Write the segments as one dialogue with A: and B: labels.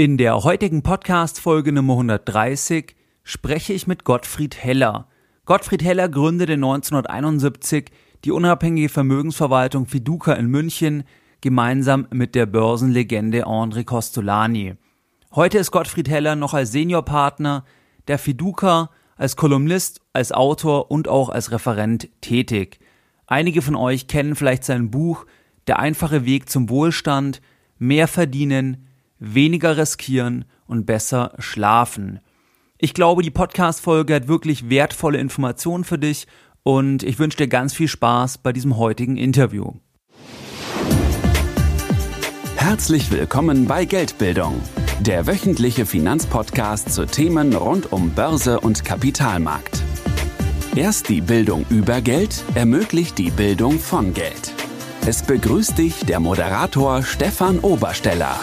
A: In der heutigen Podcast-Folge Nummer 130 spreche ich mit Gottfried Heller. Gottfried Heller gründete 1971 die unabhängige Vermögensverwaltung Fiduca in München gemeinsam mit der Börsenlegende André Costolani. Heute ist Gottfried Heller noch als Seniorpartner der Fiduca, als Kolumnist, als Autor und auch als Referent tätig. Einige von euch kennen vielleicht sein Buch Der einfache Weg zum Wohlstand, mehr verdienen, weniger riskieren und besser schlafen. Ich glaube, die Podcast-Folge hat wirklich wertvolle Informationen für dich und ich wünsche dir ganz viel Spaß bei diesem heutigen Interview.
B: Herzlich willkommen bei Geldbildung, der wöchentliche Finanzpodcast zu Themen rund um Börse und Kapitalmarkt. Erst die Bildung über Geld ermöglicht die Bildung von Geld. Es begrüßt dich der Moderator Stefan Obersteller.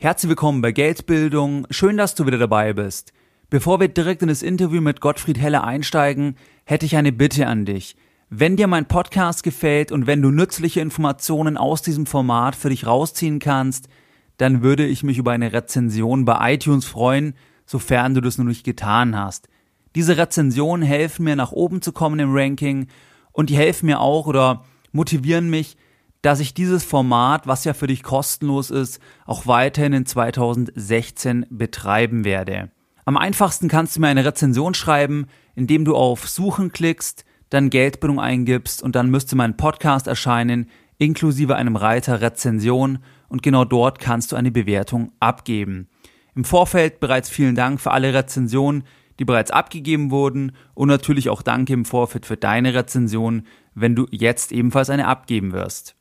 A: Herzlich willkommen bei Geldbildung. Schön, dass du wieder dabei bist. Bevor wir direkt in das Interview mit Gottfried Heller einsteigen, hätte ich eine Bitte an dich. Wenn dir mein Podcast gefällt und wenn du nützliche Informationen aus diesem Format für dich rausziehen kannst, dann würde ich mich über eine Rezension bei iTunes freuen, sofern du das noch nicht getan hast. Diese Rezensionen helfen mir nach oben zu kommen im Ranking und die helfen mir auch oder motivieren mich, dass ich dieses Format, was ja für dich kostenlos ist, auch weiterhin in 2016 betreiben werde. Am einfachsten kannst du mir eine Rezension schreiben, indem du auf Suchen klickst, dann Geldbildung eingibst und dann müsste mein Podcast erscheinen, inklusive einem Reiter Rezension und genau dort kannst du eine Bewertung abgeben. Im Vorfeld bereits vielen Dank für alle Rezensionen, die bereits abgegeben wurden und natürlich auch danke im Vorfeld für deine Rezension, wenn du jetzt ebenfalls eine abgeben wirst.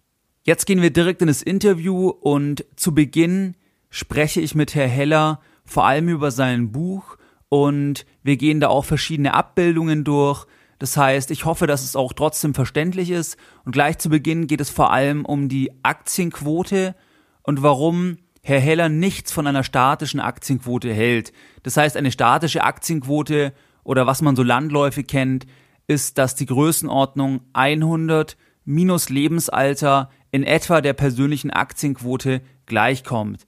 A: Jetzt gehen wir direkt in das Interview und zu Beginn spreche ich mit Herr Heller vor allem über sein Buch und wir gehen da auch verschiedene Abbildungen durch. Das heißt, ich hoffe, dass es auch trotzdem verständlich ist und gleich zu Beginn geht es vor allem um die Aktienquote und warum Herr Heller nichts von einer statischen Aktienquote hält. Das heißt, eine statische Aktienquote oder was man so landläufig kennt, ist, dass die Größenordnung 100 minus Lebensalter in etwa der persönlichen Aktienquote gleichkommt.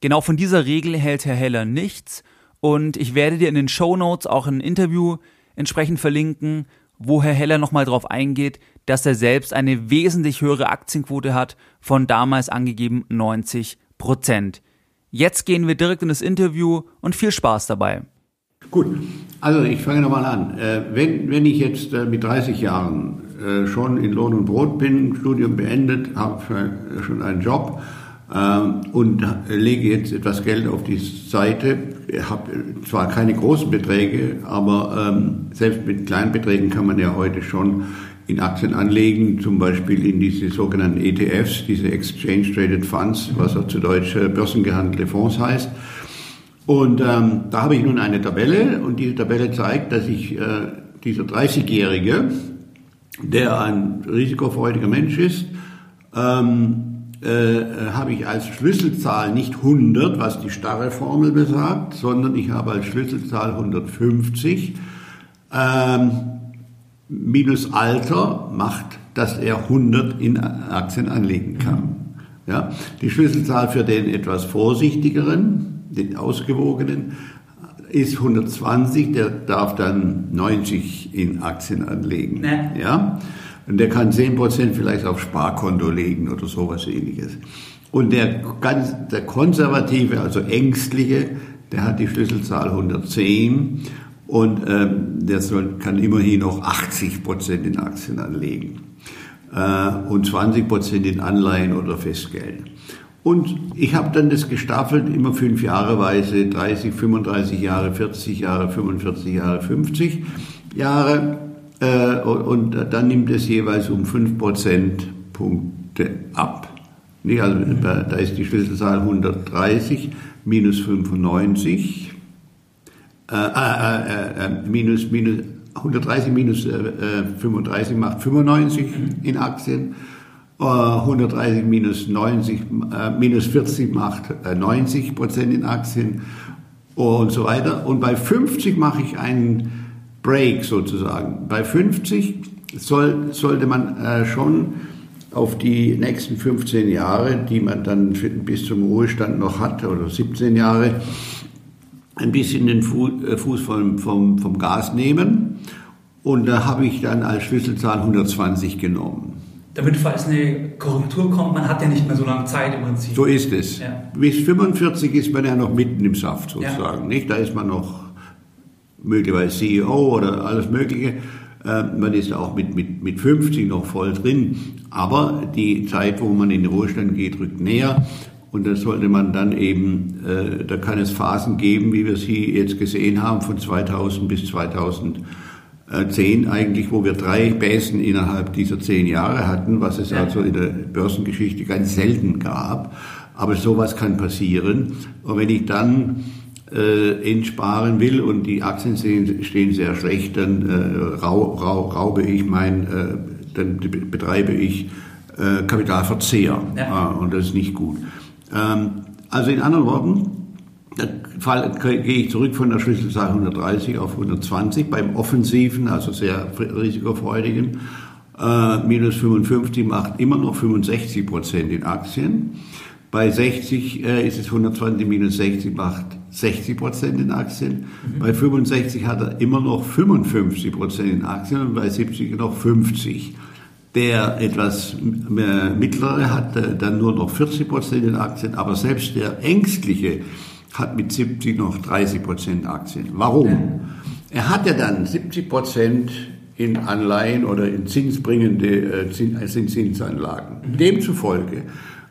A: Genau von dieser Regel hält Herr Heller nichts und ich werde dir in den Show Notes auch ein Interview entsprechend verlinken, wo Herr Heller nochmal darauf eingeht, dass er selbst eine wesentlich höhere Aktienquote hat von damals angegeben 90 Prozent. Jetzt gehen wir direkt in das Interview und viel Spaß dabei.
C: Gut, also ich fange nochmal an. Äh, wenn, wenn ich jetzt äh, mit 30 Jahren äh, schon in Lohn und Brot bin, Studium beendet, habe schon einen Job und lege jetzt etwas Geld auf die Seite, habe zwar keine großen Beträge, aber ähm, selbst mit kleinen Beträgen kann man ja heute schon in Aktien anlegen, zum Beispiel in diese sogenannten ETFs, diese Exchange Traded Funds, was auch zu Deutsch börsengehandelte Fonds heißt. Und ähm, da habe ich nun eine Tabelle und diese Tabelle zeigt, dass ich äh, dieser 30-Jährige, der ein risikofreudiger Mensch ist, ähm, äh, habe ich als Schlüsselzahl nicht 100, was die starre Formel besagt, sondern ich habe als Schlüsselzahl 150. Ähm, minus Alter macht, dass er 100 in Aktien anlegen kann. Ja, die Schlüsselzahl für den etwas vorsichtigeren, den ausgewogenen, ist 120, der darf dann 90 in Aktien anlegen. Nee. Ja? Und der kann 10% vielleicht auf Sparkonto legen oder sowas ähnliches. Und der, ganz, der konservative, also ängstliche, der hat die Schlüsselzahl 110 und ähm, der soll, kann immerhin noch 80% in Aktien anlegen äh, und 20% in Anleihen oder Festgeld. Und ich habe dann das gestaffelt, immer fünf Jahreweise, 30, 35 Jahre, 40 Jahre, 45 Jahre, 50 Jahre. Äh, und dann nimmt es jeweils um 5 Prozentpunkte ab. Nee, also da ist die Schlüsselzahl 130 minus 95, äh, äh, äh, äh, minus, minus 130 minus 35 macht 95 in Aktien 130 minus 90, äh, minus 40 macht äh, 90 Prozent in Aktien und so weiter. Und bei 50 mache ich einen Break sozusagen. Bei 50 soll, sollte man äh, schon auf die nächsten 15 Jahre, die man dann bis zum Ruhestand noch hat, oder 17 Jahre, ein bisschen den äh, Fuß vom, vom, vom Gas nehmen. Und da habe ich dann als Schlüsselzahl 120 genommen.
A: Damit, falls eine Korrektur kommt, man hat ja nicht mehr so lange Zeit im Prinzip.
C: So ist es. Ja. Bis 45 ist man ja noch mitten im Saft sozusagen. Ja. Nicht? Da ist man noch möglicherweise CEO oder alles Mögliche. Ähm, man ist auch mit, mit, mit 50 noch voll drin. Aber die Zeit, wo man in den Ruhestand geht, rückt näher. Und da sollte man dann eben, äh, da kann es Phasen geben, wie wir sie jetzt gesehen haben, von 2000 bis 2010 eigentlich, wo wir drei Bäsen innerhalb dieser zehn Jahre hatten, was es also in der Börsengeschichte ganz selten gab. Aber sowas kann passieren. Und wenn ich dann äh, entsparen will und die Aktien stehen, stehen sehr schlecht, dann äh, rau, rau, raube ich mein, äh, dann betreibe ich äh, Kapitalverzehr. Ja. Ah, und das ist nicht gut. Ähm, also in anderen Worten, Fall gehe ich zurück von der Schlüsselzahl 130 auf 120 beim offensiven, also sehr risikofreudigen. Äh, minus 55 macht immer noch 65 Prozent in Aktien. Bei 60 äh, ist es 120 minus 60 macht 60 Prozent in Aktien. Mhm. Bei 65 hat er immer noch 55 Prozent in Aktien und bei 70 noch 50. Der etwas mittlere hat äh, dann nur noch 40 Prozent in Aktien, aber selbst der ängstliche hat mit 70 noch 30 Prozent Aktien. Warum? Er hat ja dann 70 Prozent in Anleihen oder in zinsbringende äh, Zinsanlagen. Mhm. Demzufolge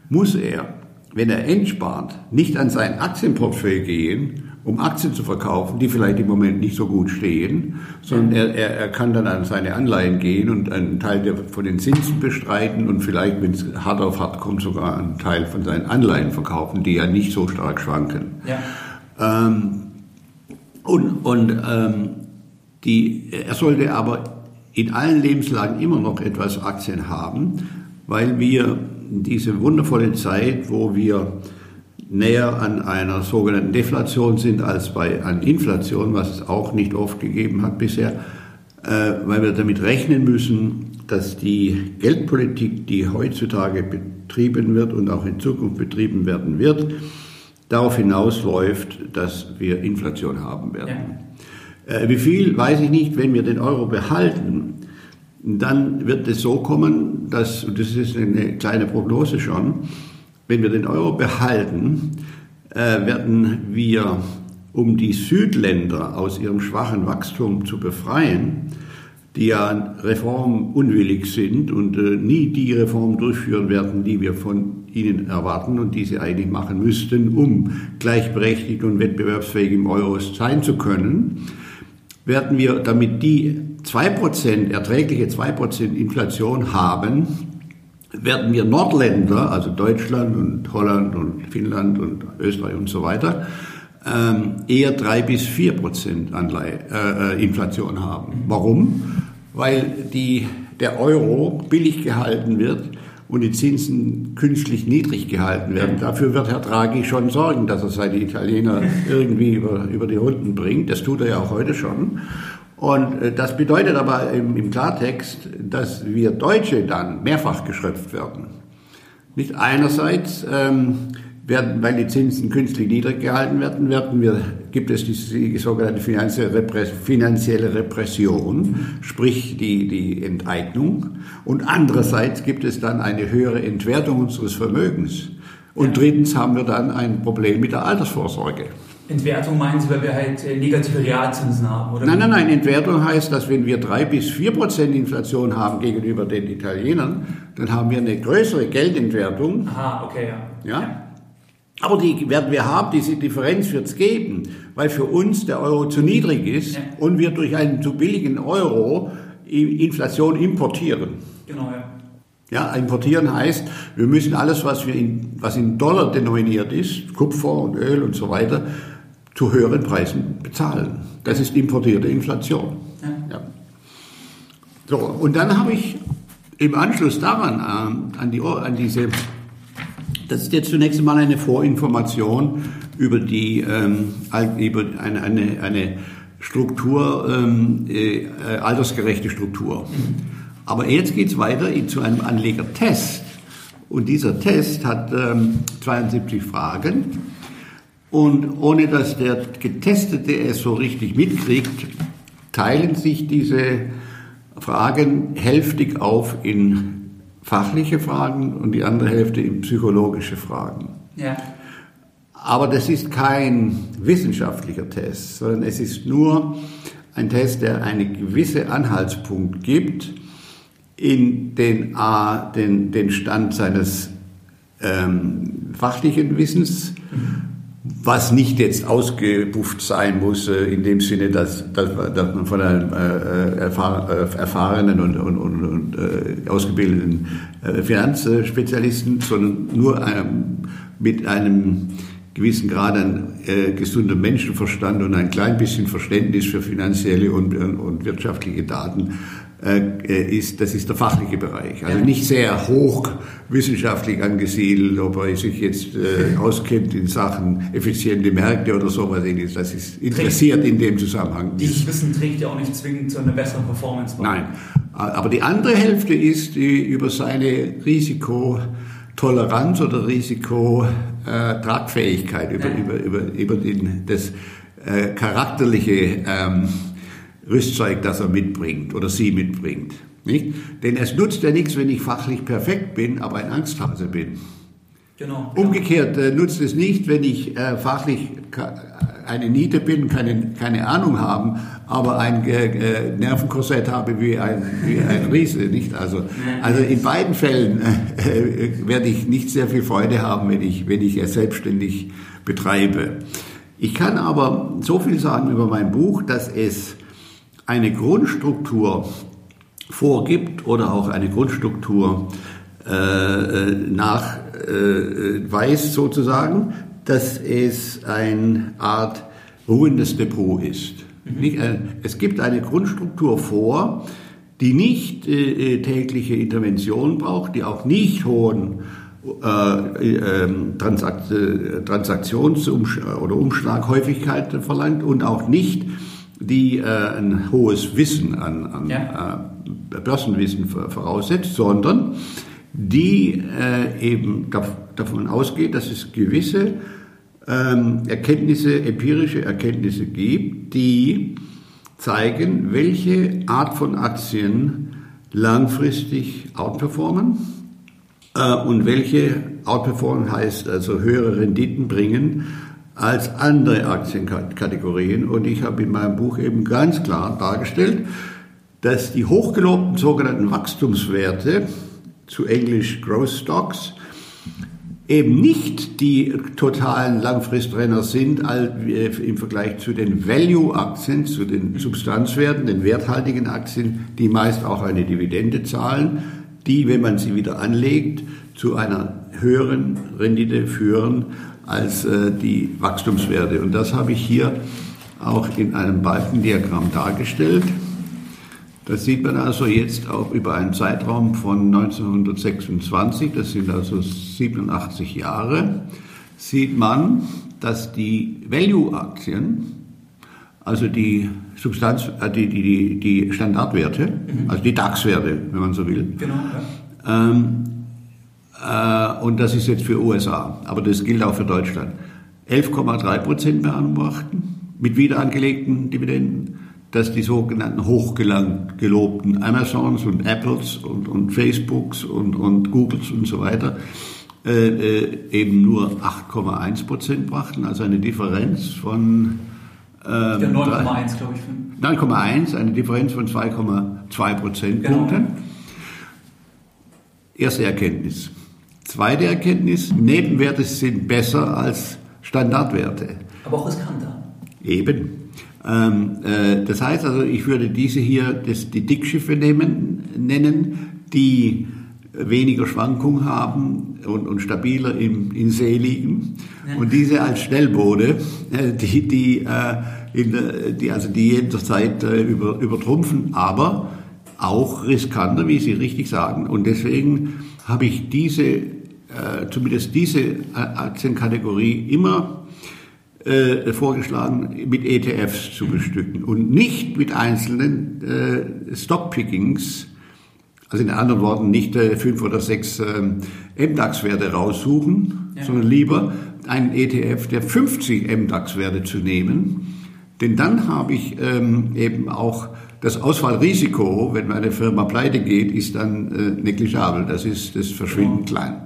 C: muss er, wenn er entspart, nicht an sein Aktienportfolio gehen um Aktien zu verkaufen, die vielleicht im Moment nicht so gut stehen, sondern er, er, er kann dann an seine Anleihen gehen und einen Teil der, von den Zinsen bestreiten und vielleicht, wenn es hart auf hart kommt, sogar einen Teil von seinen Anleihen verkaufen, die ja nicht so stark schwanken. Ja. Ähm, und und ähm, die, er sollte aber in allen Lebenslagen immer noch etwas Aktien haben, weil wir diese wundervolle Zeit, wo wir näher an einer sogenannten Deflation sind als bei an Inflation, was es auch nicht oft gegeben hat bisher, äh, weil wir damit rechnen müssen, dass die Geldpolitik, die heutzutage betrieben wird und auch in Zukunft betrieben werden wird, darauf hinausläuft, dass wir Inflation haben werden. Ja. Äh, wie viel weiß ich nicht, wenn wir den Euro behalten, dann wird es so kommen, dass, und das ist eine kleine Prognose schon, wenn wir den Euro behalten, äh, werden wir, um die Südländer aus ihrem schwachen Wachstum zu befreien, die ja reformunwillig sind und äh, nie die Reformen durchführen werden, die wir von ihnen erwarten und die sie eigentlich machen müssten, um gleichberechtigt und wettbewerbsfähig im Euro sein zu können, werden wir, damit die 2%, erträgliche 2% Inflation haben, werden wir Nordländer, also Deutschland und Holland und Finnland und Österreich und so weiter, ähm, eher drei bis vier Prozent Anleihe, äh, äh, Inflation haben. Warum? Weil die, der Euro billig gehalten wird und die Zinsen künstlich niedrig gehalten werden. Dafür wird Herr Draghi schon sorgen, dass er seine Italiener irgendwie über, über die Runden bringt. Das tut er ja auch heute schon. Und äh, das bedeutet aber im, Klartext, dass wir Deutsche dann mehrfach geschröpft werden. Nicht einerseits ähm, werden, weil die Zinsen künstlich niedrig gehalten werden, werden wir, gibt es die sogenannte finanzielle Repression, sprich die, die Enteignung. Und andererseits gibt es dann eine höhere Entwertung unseres Vermögens. Und drittens haben wir dann ein Problem mit der Altersvorsorge.
A: Entwertung meinen Sie, weil wir halt äh, negative Realzinsen haben, oder?
C: Nein, nein, nein. Entwertung heißt, dass wenn wir drei bis vier Prozent Inflation haben gegenüber den Italienern, dann haben wir eine größere Geldentwertung.
A: Aha, okay, ja.
C: Ja. ja. Aber die werden wir haben, diese Differenz wird es geben, weil für uns der Euro zu niedrig ist ja. und wir durch einen zu billigen Euro Inflation importieren. Genau, ja. Ja, importieren heißt, wir müssen alles, was, wir in, was in Dollar denominiert ist, Kupfer und Öl und so weiter, zu höheren Preisen bezahlen. Das ist importierte Inflation. Ja. So, und dann habe ich im Anschluss daran, äh, an, die, an diese, das ist jetzt zunächst einmal eine Vorinformation über die, ähm, über eine, eine, eine Struktur, ähm, äh, altersgerechte Struktur. Aber jetzt geht es weiter zu einem Anlegertest. Und dieser Test hat ähm, 72 Fragen. Und ohne dass der Getestete es so richtig mitkriegt, teilen sich diese Fragen hälftig auf in fachliche Fragen und die andere Hälfte in psychologische Fragen. Ja. Aber das ist kein wissenschaftlicher Test, sondern es ist nur ein Test, der einen gewissen Anhaltspunkt gibt in den, den, den Stand seines ähm, fachlichen Wissens, was nicht jetzt ausgebufft sein muss, äh, in dem Sinne, dass, dass, dass man von einem äh, erfahr, äh, erfahrenen und, und, und, äh, ausgebildeten äh, Finanzspezialisten, sondern nur ähm, mit einem gewissen Grad an äh, gesundem Menschenverstand und ein klein bisschen Verständnis für finanzielle und, und wirtschaftliche Daten äh, äh, ist, das ist der fachliche Bereich. Also nicht sehr hoch wissenschaftlich angesiedelt, ob er sich jetzt äh, auskennt in Sachen effiziente Märkte oder sowas ähnliches. Das ist interessiert in dem Zusammenhang.
A: Dieses Wissen trägt ja auch nicht zwingend zu einer besseren Performance
C: bei. Nein. Aber die andere Hälfte ist die über seine Risikotoleranz oder Risikotragfähigkeit, über, ja. über, über, über den, das äh, charakterliche ähm, Rüstzeug, das er mitbringt oder sie mitbringt. Nicht? Denn es nutzt ja nichts, wenn ich fachlich perfekt bin, aber ein Angsthase bin. Genau. Umgekehrt äh, nutzt es nicht, wenn ich äh, fachlich eine Niete bin, keine, keine Ahnung haben, aber ein äh, äh, Nervenkorsett habe wie ein, wie ein Riese. Nicht? Also, also in beiden Fällen äh, werde ich nicht sehr viel Freude haben, wenn ich, wenn ich es selbstständig betreibe. Ich kann aber so viel sagen über mein Buch, dass es eine Grundstruktur vorgibt oder auch eine Grundstruktur äh, nachweist äh, sozusagen, dass es eine Art ruhendes Depot ist. Mhm. Äh, es gibt eine Grundstruktur vor, die nicht äh, tägliche Intervention braucht, die auch nicht hohen äh, ähm, Transakt Transaktions- oder Umschlaghäufigkeit verlangt und auch nicht die äh, ein hohes Wissen an, an ja. äh, Börsenwissen voraussetzt, sondern die äh, eben davon ausgeht, dass es gewisse ähm, Erkenntnisse, empirische Erkenntnisse gibt, die zeigen, welche Art von Aktien langfristig outperformen äh, und welche outperformen heißt also höhere Renditen bringen als andere Aktienkategorien. Und ich habe in meinem Buch eben ganz klar dargestellt, dass die hochgelobten sogenannten Wachstumswerte, zu Englisch Growth Stocks, eben nicht die totalen Langfristrenner sind im Vergleich zu den Value-Aktien, zu den Substanzwerten, den werthaltigen Aktien, die meist auch eine Dividende zahlen, die, wenn man sie wieder anlegt, zu einer höheren Rendite führen als äh, die Wachstumswerte. Und das habe ich hier auch in einem Balkendiagramm dargestellt. Das sieht man also jetzt auch über einen Zeitraum von 1926, das sind also 87 Jahre, sieht man, dass die Value-Aktien, also die Substanz, äh, die, die, die Standardwerte, mhm. also die DAX-Werte, wenn man so will, genau, ja. ähm, äh, und das ist jetzt für USA, aber das gilt auch für Deutschland. 11,3 Prozent per annum brachten mit wiederangelegten Dividenden, dass die sogenannten hochgelobten Amazons und Apples und, und Facebooks und, und Googles und so weiter äh, äh eben nur 8,1 Prozent brachten, also eine Differenz von
A: ähm, 9,1 glaube ich.
C: 9,1, eine Differenz von 2,2 Prozentpunkten. Genau. Erste Erkenntnis. Zweite Erkenntnis, Nebenwerte sind besser als Standardwerte.
A: Aber auch riskanter.
C: Eben. Ähm, äh, das heißt also, ich würde diese hier das, die Dickschiffe nehmen, nennen, die weniger Schwankung haben und, und stabiler im, in See liegen. Ja. Und diese als Schnellboote, äh, die, die, äh, in, die, also die jederzeit äh, über, übertrumpfen, aber auch riskanter, wie Sie richtig sagen. Und deswegen habe ich diese, äh, zumindest diese äh, Aktienkategorie immer äh, vorgeschlagen, mit ETFs zu bestücken und nicht mit einzelnen äh, Stockpickings Also in anderen Worten, nicht äh, fünf oder sechs ähm, MDAX-Werte raussuchen, ja. sondern lieber einen ETF der 50 MDAX-Werte zu nehmen. Denn dann habe ich ähm, eben auch das Ausfallrisiko, wenn meine Firma pleite geht, ist dann äh, negligiabel. Das ist das verschwindend ja. klein.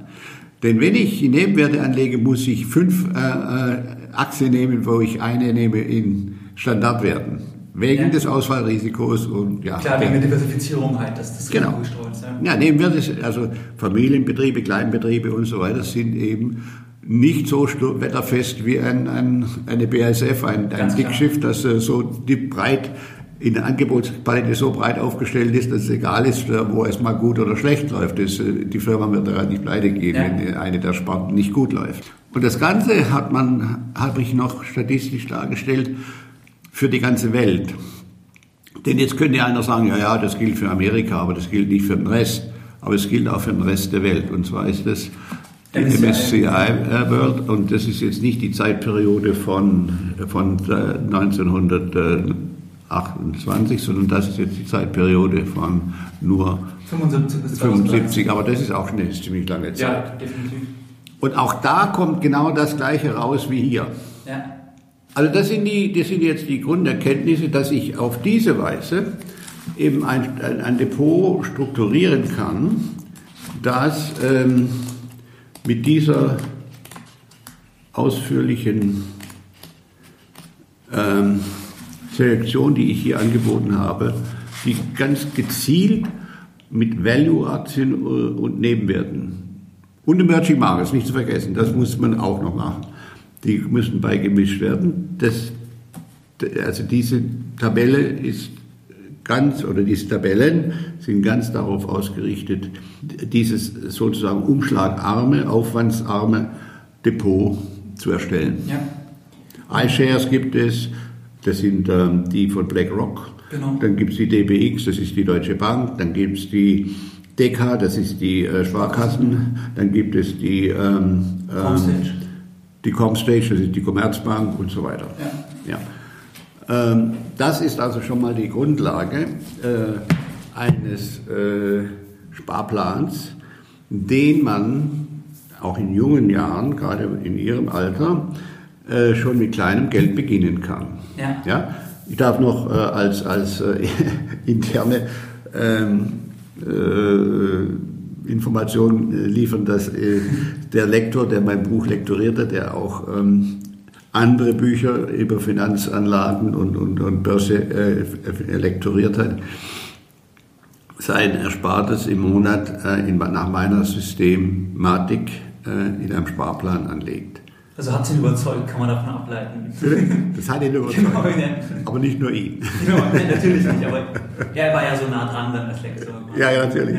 C: Denn wenn ich Nebenwerte anlege, muss ich fünf äh, äh, Aktien nehmen, wo ich eine nehme in Standardwerten. Wegen ja. des Ausfallrisikos und ja.
A: Klar, wegen der Diversifizierung halt, dass das
C: genau. gestreut ist. Ja, ja Nebenwerte, also Familienbetriebe, Kleinbetriebe und so weiter sind eben nicht so wetterfest wie ein, ein, eine BASF, ein, ein Dickschiff, das äh, so die breit in der Angebotspalette so breit aufgestellt ist, dass es egal ist, äh, wo es mal gut oder schlecht läuft. Das, äh, die Firma wird daran nicht pleite gehen, ja. wenn eine der Sparten nicht gut läuft. Und das Ganze hat man, habe ich noch statistisch dargestellt, für die ganze Welt. Denn jetzt könnte einer sagen, ja, ja, das gilt für Amerika, aber das gilt nicht für den Rest. Aber es gilt auch für den Rest der Welt. Und zwar ist das die MSCI World und das ist jetzt nicht die Zeitperiode von, von äh, 1900. 28, sondern das ist jetzt die Zeitperiode von nur 75 bis 75, aber das ist auch eine ziemlich lange Zeit. Ja, definitiv. Und auch da kommt genau das Gleiche raus wie hier. Ja. Also das sind, die, das sind jetzt die Grunderkenntnisse, dass ich auf diese Weise eben ein, ein Depot strukturieren kann, das ähm, mit dieser ausführlichen ähm, Selektion, die ich hier angeboten habe, die ganz gezielt mit Value-Aktien äh, und Nebenwerten und Emerging Markets, nicht zu vergessen, das muss man auch noch machen. Die müssen beigemischt werden. Das, also diese Tabelle ist ganz, oder diese Tabellen sind ganz darauf ausgerichtet, dieses sozusagen umschlagarme, aufwandsarme Depot zu erstellen. Ja. iShares gibt es, das sind ähm, die von BlackRock. Genau. Dann gibt es die DBX, das ist die Deutsche Bank. Dann gibt es die DK, das ist die äh, Sparkassen. Dann gibt es die, ähm, ähm, die Comstage, das ist die Commerzbank und so weiter. Ja. ja. Ähm, das ist also schon mal die Grundlage äh, eines äh, Sparplans, den man auch in jungen Jahren, gerade in Ihrem Alter, äh, schon mit kleinem Geld beginnen kann. Ja. ja? Ich darf noch als, als interne ähm, Information liefern, dass der Lektor, der mein Buch lektoriert hat, der auch ähm, andere Bücher über Finanzanlagen und, und, und Börse äh, lektoriert hat, sein Erspartes im Monat äh, in, nach meiner Systematik äh, in einem Sparplan anlegt.
A: Also hat sie ihn überzeugt, kann man davon ableiten.
C: Das hat ihn überzeugt. Genau, aber nicht nur ihn.
A: Genau, natürlich nicht, aber er war ja so nah dran dann als Lektor.
C: Ja, ja, natürlich.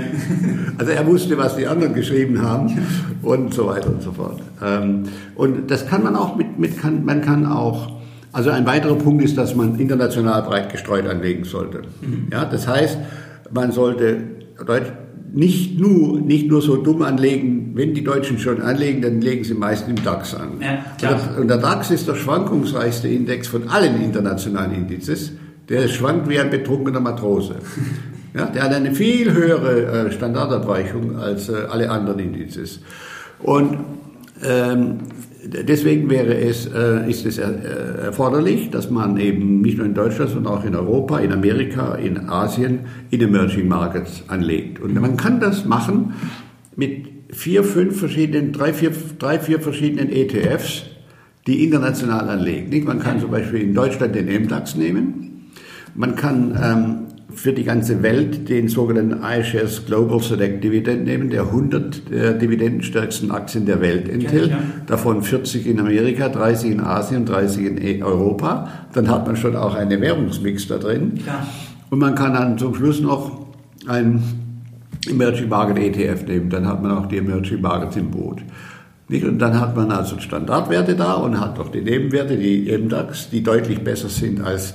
C: Also er wusste, was die anderen geschrieben haben und so weiter und so fort. Ähm, und das kann man auch mit, mit kann, man kann auch, also ein weiterer Punkt ist, dass man international breit gestreut anlegen sollte. Mhm. Ja, das heißt, man sollte nicht nur, nicht nur so dumm anlegen, wenn die Deutschen schon anlegen, dann legen sie meist im DAX an. Ja, und, der DAX ist der schwankungsreichste Index von allen internationalen Indizes. Der schwankt wie ein betrunkener Matrose. Ja, der hat eine viel höhere äh, Standardabweichung als äh, alle anderen Indizes. Und deswegen wäre es, äh, ist es äh, erforderlich, dass man eben nicht nur in Deutschland, sondern auch in Europa, in Amerika, in Asien, in Emerging Markets anlegt. Und man kann das machen mit vier, fünf verschiedenen, drei, vier, drei, vier verschiedenen ETFs, die international anlegen. Man kann zum Beispiel in Deutschland den MDAX nehmen. Man kann ähm, für die ganze Welt den sogenannten iShares Global Select Dividend nehmen, der 100 der dividendenstärksten Aktien der Welt enthält, ja. davon 40 in Amerika, 30 in Asien, 30 in e- Europa. Dann hat man schon auch eine Währungsmix da drin. Ja. Und man kann dann zum Schluss noch ein Emerging Market ETF nehmen, dann hat man auch die Emerging Markets im Boot. Und dann hat man also Standardwerte da und hat noch die Nebenwerte, die MDAX, die deutlich besser sind als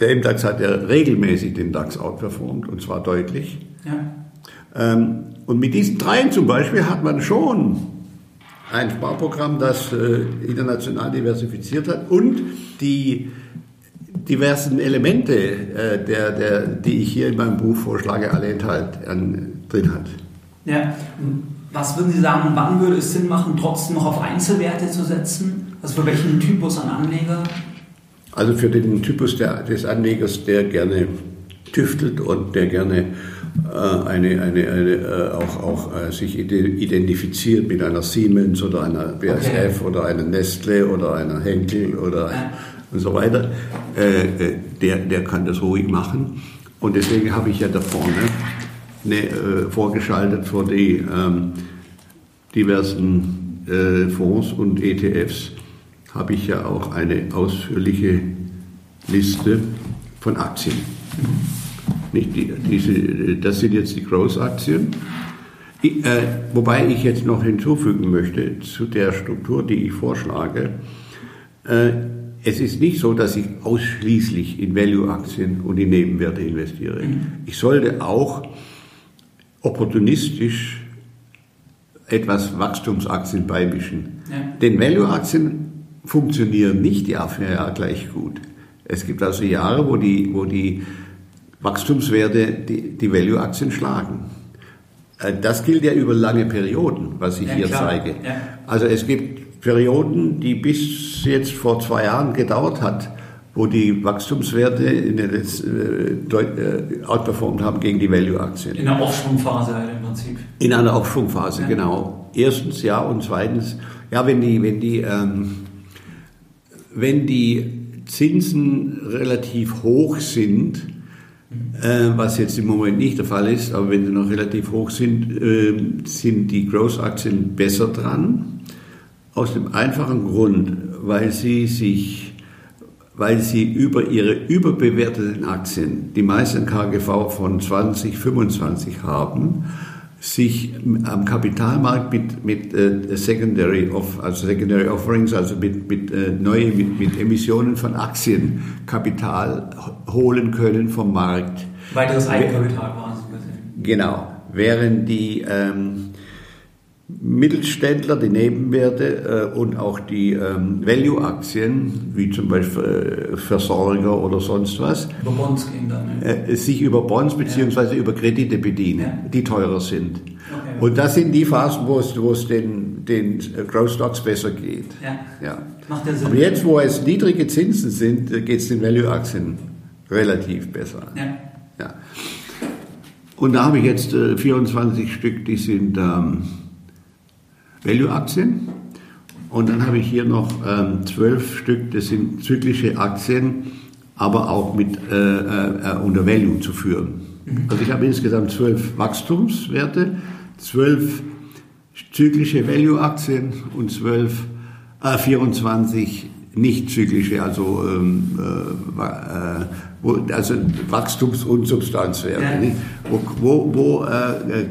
C: der MDAX hat ja regelmäßig den DAX outperformt und zwar deutlich. Ja. Ähm, und mit diesen dreien zum Beispiel hat man schon ein Sparprogramm, das äh, international diversifiziert hat und die, diversen Elemente, äh, der, der, die ich hier in meinem Buch vorschlage, alle enthalten drin hat.
A: Ja, was würden Sie sagen, wann würde es Sinn machen, trotzdem noch auf Einzelwerte zu setzen? Also für welchen Typus an Anleger?
C: Also für den Typus der, des Anlegers, der gerne tüftelt und der gerne äh, eine, eine, eine, äh, auch, auch äh, sich identifiziert mit einer Siemens oder einer BASF okay. oder einer Nestle oder einer Henkel oder und so weiter, der, der kann das ruhig machen. Und deswegen habe ich ja da vorne ne, vorgeschaltet vor die ähm, diversen äh, Fonds und ETFs, habe ich ja auch eine ausführliche Liste von Aktien. Nicht die, diese, das sind jetzt die Growth-Aktien. Äh, wobei ich jetzt noch hinzufügen möchte zu der Struktur, die ich vorschlage. Äh, es ist nicht so, dass ich ausschließlich in Value-Aktien und in Nebenwerte investiere. Ich sollte auch opportunistisch etwas Wachstumsaktien beimischen. Ja. Denn Value-Aktien funktionieren nicht Jahr für Jahr gleich gut. Es gibt also Jahre, wo die, wo die Wachstumswerte die, die Value-Aktien schlagen. Äh, das gilt ja über lange Perioden, was ich ja, hier klar. zeige. Ja. Also es gibt Perioden, die bis jetzt vor zwei Jahren gedauert hat, wo die Wachstumswerte in den letzten, äh, äh, outperformed haben gegen die Value-Aktien.
A: In einer Aufschwungphase halt im Prinzip.
C: In einer Aufschwungphase, ja. genau. Erstens ja und zweitens, ja, wenn die, wenn die, ähm, wenn die Zinsen relativ hoch sind, äh, was jetzt im Moment nicht der Fall ist, aber wenn sie noch relativ hoch sind, äh, sind die Growth-Aktien besser dran. Aus dem einfachen Grund, weil sie sich, weil sie über ihre überbewerteten Aktien, die meisten KGV von 20, 25 haben, sich am Kapitalmarkt mit, mit äh, Secondary, of, also Secondary Offerings, also mit, mit, äh, neue, mit, mit Emissionen von Aktien Kapital holen können vom Markt.
A: Weiteres Eigenkapital quasi.
C: Genau. Während die ähm, Mittelständler, die Nebenwerte äh, und auch die ähm, Value-Aktien, wie zum Beispiel äh, Versorger oder sonst was,
A: über Bonds gehen dann,
C: ne? äh, sich über Bonds bzw. Ja. über Kredite bedienen, ja. die teurer sind. Okay. Und das sind die Phasen, wo es, wo es den, den Growth Stocks besser geht. Ja. ja. Macht ja Sinn. Aber jetzt, wo es niedrige Zinsen sind, äh, geht es den Value-Aktien relativ besser. Ja. ja. Und da habe ich jetzt äh, 24 Stück, die sind ähm, Value-Aktien. Und dann habe ich hier noch ähm, zwölf Stück, das sind zyklische Aktien, aber auch mit äh, äh, unter Value zu führen. Mhm. Also ich habe insgesamt zwölf Wachstumswerte, zwölf zyklische Value-Aktien und zwölf, äh, 24 nicht zyklische, also, ähm, äh, äh, also Wachstums- und Substanzwerte, ja. wo, wo, wo äh, äh,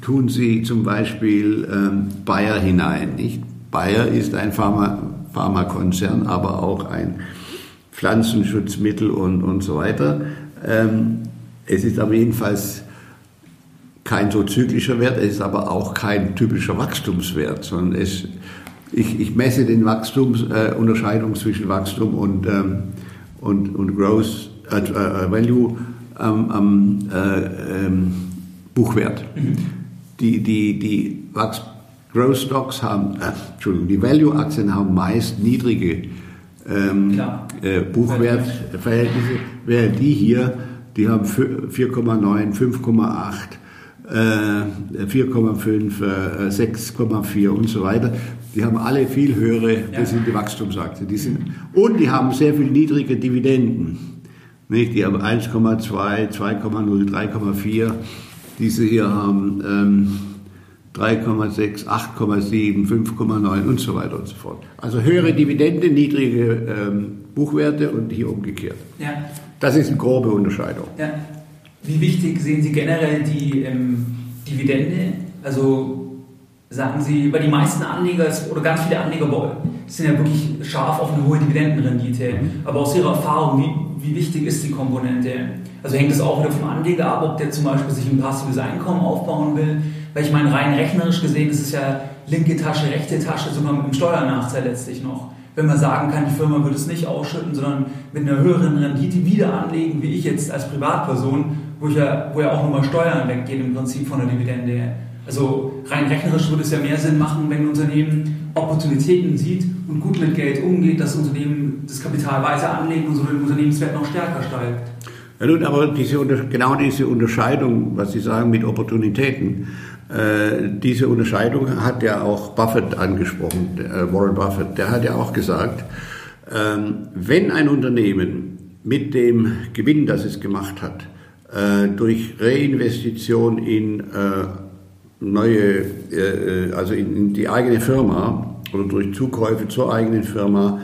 C: tun Sie zum Beispiel ähm, Bayer hinein. Nicht? Bayer ist ein Pharma, Pharmakonzern, aber auch ein Pflanzenschutzmittel und, und so weiter. Ähm, es ist aber jedenfalls kein so zyklischer Wert, es ist aber auch kein typischer Wachstumswert, sondern es, ich, ich messe den Wachstumsunterscheidung äh, zwischen Wachstum und, ähm, und, und Growth, äh, äh, Value am ähm, ähm, Buchwert. Mhm. Die, die, die Growth Stocks haben, äh, Entschuldigung, die Value-Aktien haben meist niedrige ähm, äh, Buchwertverhältnisse, während die hier, die haben 4,9, 5,8, äh, 4,5, 6,4 und so weiter. Die haben alle viel höhere, das sind die Wachstumsaktien. Die sind, und die haben sehr viel niedrige Dividenden. Nicht? Die haben 1,2, 2,0, 3,4. Diese hier haben ähm, 3,6, 8,7, 5,9 und so weiter und so fort. Also höhere Dividende, niedrige ähm, Buchwerte und hier umgekehrt. Ja. Das ist eine grobe Unterscheidung. Ja.
A: Wie wichtig sehen Sie generell die ähm, Dividende? Also sagen Sie, weil die meisten Anleger oder ganz viele Anleger sind ja wirklich scharf auf eine hohe Dividendenrendite. Mhm. Aber aus Ihrer Erfahrung, wie, wie wichtig ist die Komponente? Also hängt es auch wieder vom Anleger ab, ob der zum Beispiel sich ein passives Einkommen aufbauen will. Weil ich meine, rein rechnerisch gesehen ist es ja linke Tasche, rechte Tasche, sogar mit einem Steuernachteil letztlich noch. wenn man sagen kann, die Firma würde es nicht ausschütten, sondern mit einer höheren Rendite wieder anlegen, wie ich jetzt als Privatperson, wo, ich ja, wo ja auch nochmal Steuern weggehen im Prinzip von der Dividende. Also rein rechnerisch würde es ja mehr Sinn machen, wenn ein Unternehmen Opportunitäten sieht und gut mit Geld umgeht, dass das Unternehmen das Kapital weiter anlegt und so den Unternehmenswert noch stärker steigt.
C: Ja, nun, aber diese, genau diese Unterscheidung, was Sie sagen mit Opportunitäten, äh, diese Unterscheidung hat ja auch Buffett angesprochen, äh, Warren Buffett. Der hat ja auch gesagt, ähm, wenn ein Unternehmen mit dem Gewinn, das es gemacht hat, äh, durch Reinvestition in äh, neue, äh, also in, in die eigene Firma oder durch Zukäufe zur eigenen Firma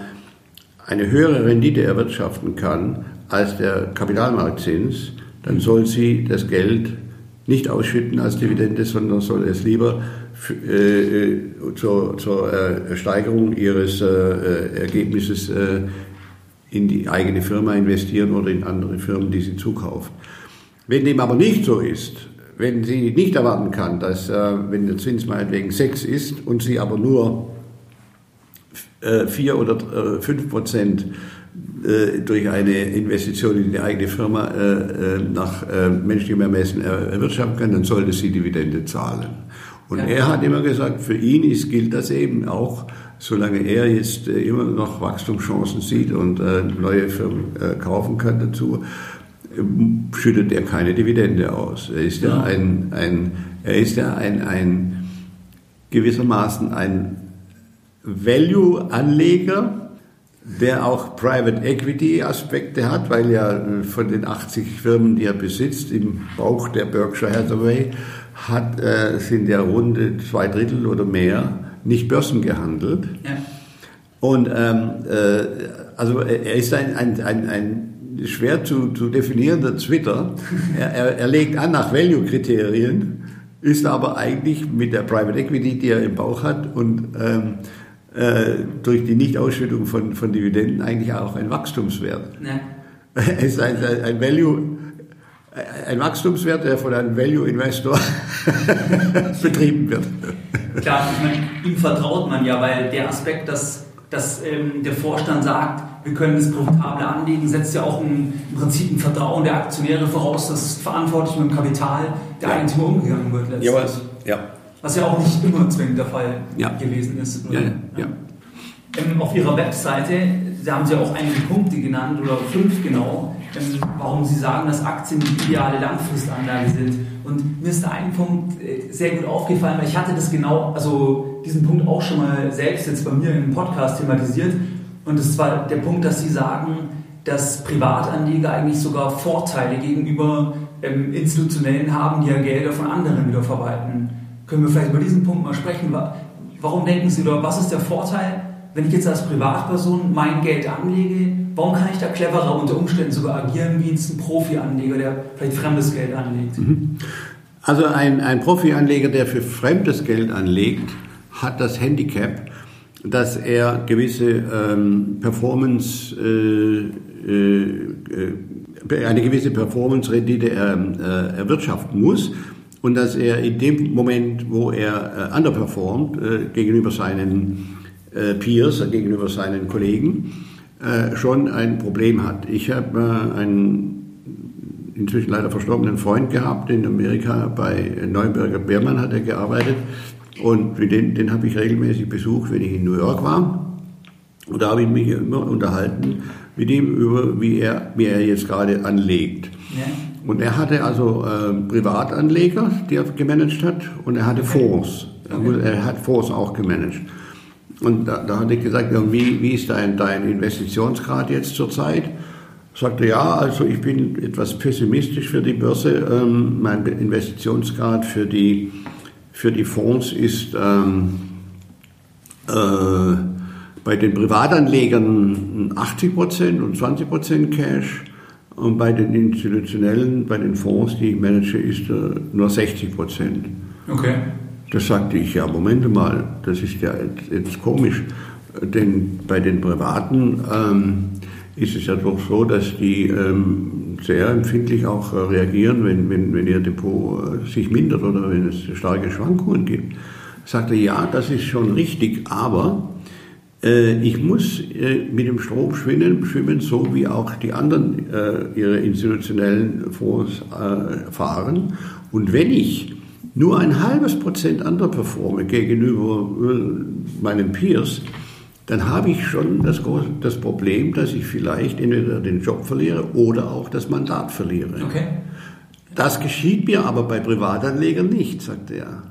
C: eine höhere Rendite erwirtschaften kann als der Kapitalmarktzins, dann soll sie das Geld nicht ausschütten als Dividende, sondern soll es lieber äh, zur, zur äh, Steigerung ihres äh, Ergebnisses äh, in die eigene Firma investieren oder in andere Firmen, die sie zukauft. Wenn dem aber nicht so ist, wenn sie nicht erwarten kann, dass, äh, wenn der Zins meinetwegen 6 ist und sie aber nur 4 äh, oder 5 Prozent äh, durch eine Investition in die eigene Firma nach menschlichem Ermessen erwirtschaften kann, dann sollte sie Dividende zahlen. Und ja. er hat immer gesagt, für ihn ist, gilt das eben auch, solange er jetzt immer noch Wachstumschancen sieht und neue Firmen kaufen kann dazu, schüttet er keine Dividende aus. Er ist ja, ja ein, ein, er ist ja ein, ein gewissermaßen ein Value-Anleger, der auch Private Equity Aspekte hat, weil ja äh, von den 80 Firmen, die er besitzt, im Bauch der Berkshire Hathaway, hat, äh, sind ja rund zwei Drittel oder mehr nicht börsengehandelt. Ja. Und ähm, äh, also er ist ein, ein, ein, ein schwer zu, zu definierender Twitter. Er, er, er legt an nach Value-Kriterien, ist aber eigentlich mit der Private Equity, die er im Bauch hat und ähm, äh, durch die Nichtausschüttung von, von Dividenden eigentlich auch ein Wachstumswert. Ja. Es ist ein, ein Value, ein Wachstumswert, der von einem Value-Investor betrieben wird.
A: Klar, ich meine, ihm vertraut man ja, weil der Aspekt, dass, dass ähm, der Vorstand sagt, wir können das profitabel anlegen, setzt ja auch ein, im Prinzip ein Vertrauen der Aktionäre voraus, dass verantwortlich mit dem Kapital der Eigentümer umgegangen wird.
C: Letztlich. Ja, ja.
A: Was ja auch nicht immer zwingend der Fall ja. gewesen ist. Ja, ja. Ähm, auf Ihrer Webseite, da haben Sie auch einige Punkte genannt, oder fünf genau, ähm, warum Sie sagen, dass Aktien die ideale Langfristanlage sind. Und mir ist da ein Punkt äh, sehr gut aufgefallen, weil ich hatte das genau, also diesen Punkt auch schon mal selbst jetzt bei mir im Podcast thematisiert. Und das war der Punkt, dass Sie sagen, dass Privatanleger eigentlich sogar Vorteile gegenüber ähm, Institutionellen haben, die ja Gelder von anderen wieder verwalten. Können wir vielleicht über diesen Punkt mal sprechen? Warum denken Sie oder was ist der Vorteil, wenn ich jetzt als Privatperson mein Geld anlege? Warum kann ich da cleverer unter Umständen sogar agieren wie ein Profi-Anleger, der vielleicht fremdes Geld anlegt? Mhm.
C: Also ein, ein Profi-Anleger, der für fremdes Geld anlegt, hat das Handicap, dass er gewisse ähm, Performance, äh, äh, eine gewisse Performance-Rendite äh, erwirtschaften muss und dass er in dem Moment, wo er äh, underperformt äh, gegenüber seinen äh, Peers, äh, gegenüber seinen Kollegen, äh, schon ein Problem hat. Ich habe äh, einen inzwischen leider verstorbenen Freund gehabt in Amerika, bei Neuberger Beermann hat er gearbeitet und den, den habe ich regelmäßig besucht, wenn ich in New York war. Und da habe ich mich immer unterhalten mit ihm über, wie er, wie er jetzt gerade anlegt. Ja. Und er hatte also äh, Privatanleger, die er gemanagt hat, und er hatte Fonds. Okay. Er hat Fonds auch gemanagt. Und da, da hatte ich gesagt, wie, wie ist dein, dein Investitionsgrad jetzt zurzeit? Sagte ja, also ich bin etwas pessimistisch für die Börse. Ähm, mein Investitionsgrad für die, für die Fonds ist ähm, äh, bei den Privatanlegern 80 Prozent und 20 Prozent Cash und bei den institutionellen, bei den Fonds, die ich manage, ist äh, nur 60 Prozent.
A: Okay.
C: Da sagte ich, ja, Moment mal, das ist ja jetzt komisch. Denn bei den Privaten ähm, ist es ja doch so, dass die ähm, sehr empfindlich auch äh, reagieren, wenn, wenn, wenn ihr Depot äh, sich mindert oder wenn es starke Schwankungen gibt. Sagte, ja, das ist schon richtig, aber Äh, ich muss äh, mit dem Strom schwimmen, schwimmen, so wie auch die anderen äh, ihre institutionellen Fonds fahren. Und wenn ich nur ein halbes Prozent underperforme gegenüber meinen Peers, dann habe ich schon das, das Problem, dass ich vielleicht entweder den Job verliere oder auch das Mandat verliere. Okay. Das geschieht mir aber bei Privatanlegern nicht, sagt er.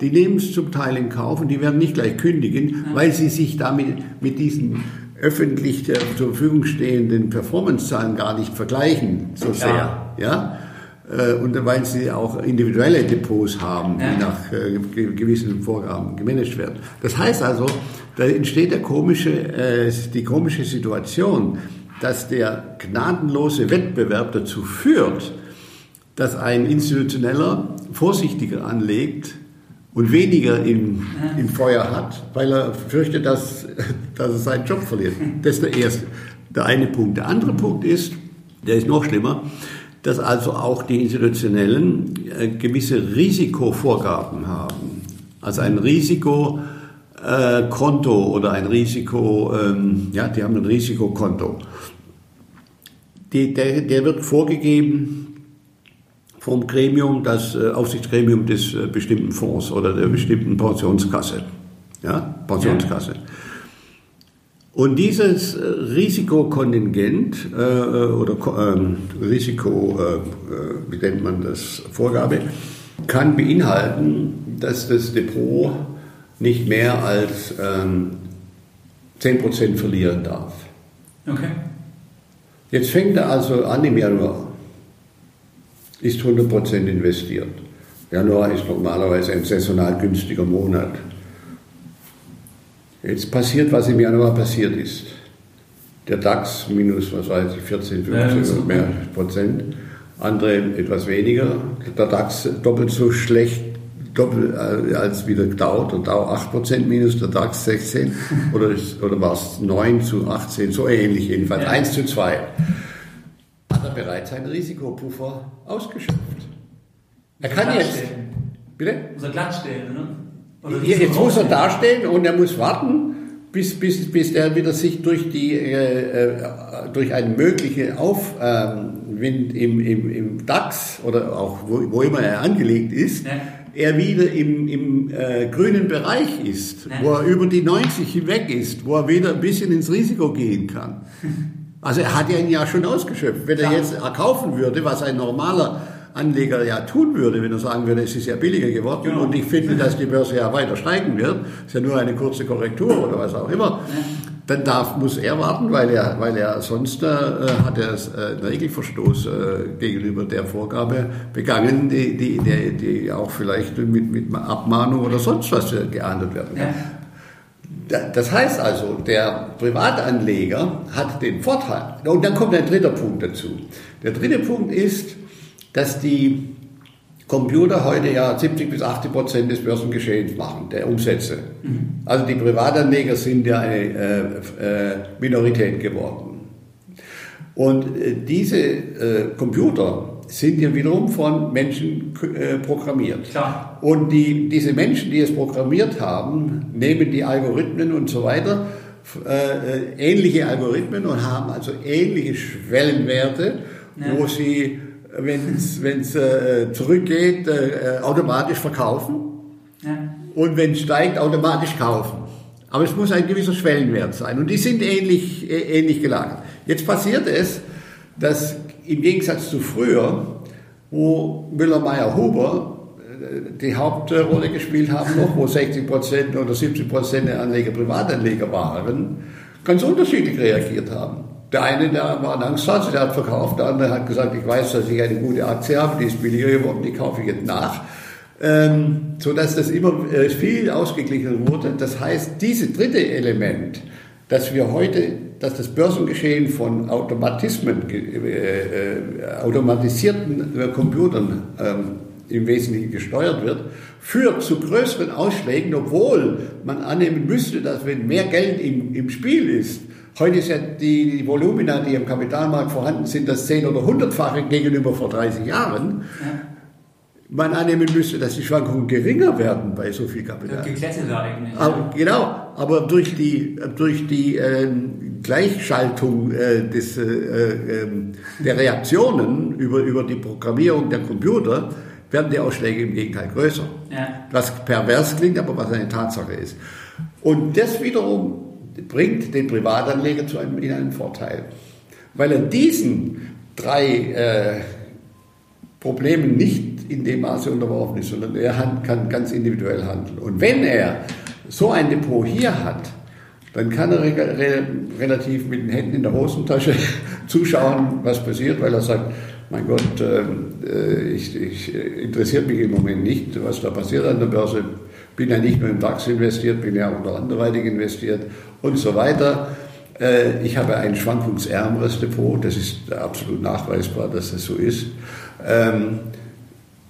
C: Die nehmen es zum Teil in Kauf und die werden nicht gleich kündigen, ja. weil sie sich damit mit diesen öffentlich zur Verfügung stehenden Performancezahlen gar nicht vergleichen so sehr. Ja? Äh, und weil sie auch individuelle Depots haben, die nach äh, gewissen Vorgaben gemanagt werden. Das heißt also, da entsteht der komische, äh, die komische Situation, dass der gnadenlose Wettbewerb dazu führt, dass ein Institutioneller vorsichtiger anlegt und weniger im, im Feuer hat, weil er fürchtet, dass, dass er seinen Job verliert. Das ist der erste, der eine Punkt. Der andere Punkt ist, der ist noch schlimmer, dass also auch die Institutionellen äh, gewisse Risikovorgaben haben. Also ein Risikokonto äh, oder ein Risiko, ähm, ja, die haben ein Risikokonto. Der, der wird vorgegeben vom Gremium, das äh, Aufsichtsgremium des bestimmten Fonds oder der bestimmten Pensionskasse. Ja, Pensionskasse. Ja. Und dieses äh, Risikokontingent äh, oder ähm, Risiko, äh, wie nennt man das, Vorgabe, kann beinhalten, dass das Depot nicht mehr als ähm, 10% verlieren darf. Okay. Jetzt fängt er also an im Januar ist 100% investiert. Januar ist normalerweise ein saisonal günstiger Monat. Jetzt passiert, was im Januar passiert ist. Der DAX minus, was weiß ich, 14, 15 ja, oder mehr Prozent. Andere etwas weniger. Der DAX doppelt so schlecht doppelt äh, als wieder Dow. Der Dow 8% minus, der DAX 16 oder, oder war es 9 zu 18, so ähnlich jedenfalls, ja. 1 zu 2 hat er bereits seinen Risikopuffer ausgeschöpft. Er kann jetzt.
A: Bitte? Muss er glattstellen, ne?
C: Jetzt muss er darstellen und er muss warten, bis, bis, bis er wieder sich durch, die, äh, äh durch einen möglichen Aufwind im, im, im DAX oder auch wo, wo immer er angelegt ist, ja. er wieder im, im äh, grünen Bereich ist, ja. wo er über die 90 hinweg ist, wo er wieder ein bisschen ins Risiko gehen kann. Also er hat ja ihn ja schon ausgeschöpft. Wenn er jetzt erkaufen würde, was ein normaler Anleger ja tun würde, wenn er sagen würde, es ist ja billiger geworden genau. und ich finde, dass die Börse ja weiter steigen wird, ist ja nur eine kurze Korrektur oder was auch immer, dann darf, muss er warten, weil er, weil er sonst äh, hat er äh, einen Regelverstoß äh, gegenüber der Vorgabe begangen, die, die, die, die auch vielleicht mit, mit Abmahnung oder sonst was geahndet werden kann. Ja. Das heißt also, der Privatanleger hat den Vorteil. Und dann kommt ein dritter Punkt dazu. Der dritte Punkt ist, dass die Computer heute ja 70 bis 80 Prozent des Börsengeschehens machen, der Umsätze. Mhm. Also die Privatanleger sind ja eine äh, äh, Minorität geworden. Und äh, diese äh, Computer sind ja wiederum von Menschen äh, programmiert. Klar. Und die, diese Menschen, die es programmiert haben, nehmen die Algorithmen und so weiter, äh, ähnliche Algorithmen und haben also ähnliche Schwellenwerte, ja. wo sie, wenn es äh, zurückgeht, äh, automatisch verkaufen ja. und wenn es steigt, automatisch kaufen. Aber es muss ein gewisser Schwellenwert sein und die sind ähnlich, äh, ähnlich gelagert. Jetzt passiert es, dass im Gegensatz zu früher, wo Müller-Meyer-Huber äh, die Hauptrolle gespielt haben noch, wo 60 Prozent oder 70 Prozent der Anleger Privatanleger waren, ganz unterschiedlich reagiert haben. Der eine, der war ein Angsthase, der hat verkauft, der andere hat gesagt, ich weiß, dass ich eine gute Aktie habe, die ist billiger geworden, die kaufe ich jetzt nach. Ähm, so dass das immer äh, viel ausgeglichener wurde. Das heißt, dieses dritte Element, dass wir heute dass das Börsengeschehen von Automatismen, äh, äh, automatisierten äh, Computern ähm, im Wesentlichen gesteuert wird, führt zu größeren Ausschlägen, obwohl man annehmen müsste, dass wenn mehr Geld im, im Spiel ist, heute ist ja die, Volumina, die im Kapitalmarkt vorhanden sind, das 10- oder 100-fache gegenüber vor 30 Jahren, ja man annehmen müsste, dass die Schwankungen geringer werden bei so viel Kapital.
A: Geklettet eigentlich.
C: Aber, genau, aber durch die, durch die äh, Gleichschaltung äh, des, äh, ähm, der Reaktionen über, über die Programmierung der Computer werden die Ausschläge im Gegenteil größer. Ja. Was pervers klingt, aber was eine Tatsache ist. Und das wiederum bringt den Privatanleger zu einem, in einen Vorteil. Weil er diesen drei äh, Problemen nicht in dem Maße unterworfen ist, sondern er kann ganz individuell handeln. Und wenn er so ein Depot hier hat, dann kann er re re relativ mit den Händen in der Hosentasche zuschauen, was passiert, weil er sagt, mein Gott, äh, ich, ich, interessiert mich im Moment nicht, was da passiert an der Börse. Bin ja nicht nur im DAX investiert, bin ja auch noch anderweitig investiert und so weiter. Äh, ich habe ein schwankungsärmeres Depot, das ist absolut nachweisbar, dass das so ist. Ähm,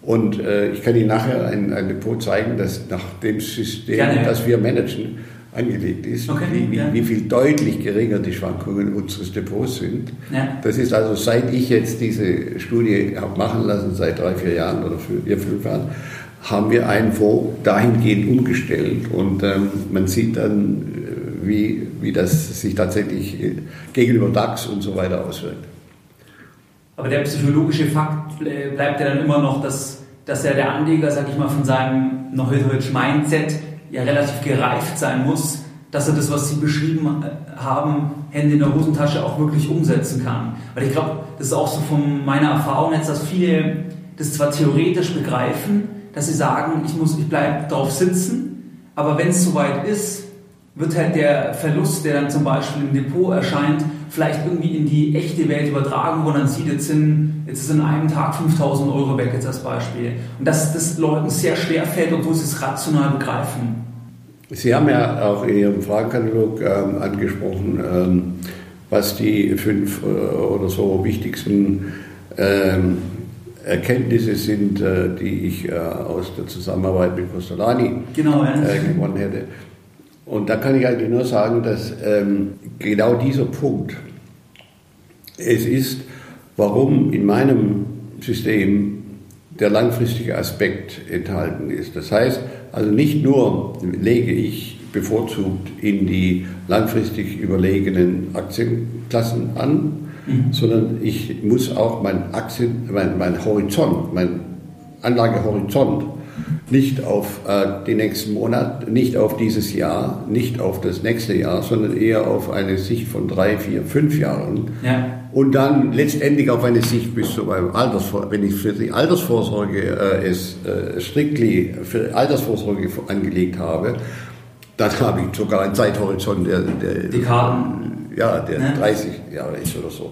C: und äh, ich kann Ihnen nachher ein, ein Depot zeigen, das nach dem System, Gerne. das wir managen, angelegt ist, okay, wie, ja. wie, viel deutlich geringer die Schwankungen unseres Depots sind. Ja. Das ist also, seit ich jetzt diese Studie habe machen lassen, seit drei, vier Jahren oder vier, fünf Jahren, haben wir einen Fonds dahingehend umgestellt und ähm, man sieht dann, wie, wie das sich tatsächlich äh, gegenüber DAX und so weiter auswirkt.
A: Aber der psychologische Fakt bleibt ja dann immer noch, dass, dass ja der Anleger, sag ich mal, von seinem Neudeutsch Mindset ja relativ gereift sein muss, dass er das, was Sie beschrieben haben, Hände in der Hosentasche auch wirklich umsetzen kann. Weil ich glaube, das ist auch so von meiner Erfahrung jetzt, dass viele das zwar theoretisch begreifen, dass sie sagen, ich muss, ich bleibe drauf sitzen, aber wenn es soweit ist, wird halt der Verlust, der dann zum Beispiel im Depot erscheint, vielleicht irgendwie in die echte Welt übertragen, wo dann sieht, jetzt, sind, jetzt ist in einem Tag 5000 Euro weg, jetzt als Beispiel. Und dass das Leuten sehr schwer fällt, obwohl sie es rational begreifen.
C: Sie haben ja auch in Ihrem Fragenkatalog ähm, angesprochen, ähm, was die fünf äh, oder so wichtigsten ähm, Erkenntnisse sind, äh, die ich äh, aus der Zusammenarbeit mit Costolani genau, ja. äh, gewonnen hätte. Und da kann ich eigentlich nur sagen, dass ähm, genau dieser Punkt es ist, warum in meinem System der langfristige Aspekt enthalten ist. Das heißt, also nicht nur lege ich bevorzugt in die langfristig überlegenen Aktienklassen an, mhm. sondern ich muss auch mein Aktien, mein, mein Horizont, mein Anlagehorizont nicht auf äh, den nächsten Monat, nicht auf dieses Jahr, nicht auf das nächste Jahr, sondern eher auf eine Sicht von drei, vier, fünf Jahren. Ja. Und dann letztendlich auf eine Sicht bis zu meinem Altersvorsorge, wenn ich für die Altersvorsorge äh, es äh, strictly für Altersvorsorge angelegt habe, dann habe ich sogar einen Zeithorizont, der, der,
A: Dekaden.
C: ja, der ja. 30 Jahre ist oder so.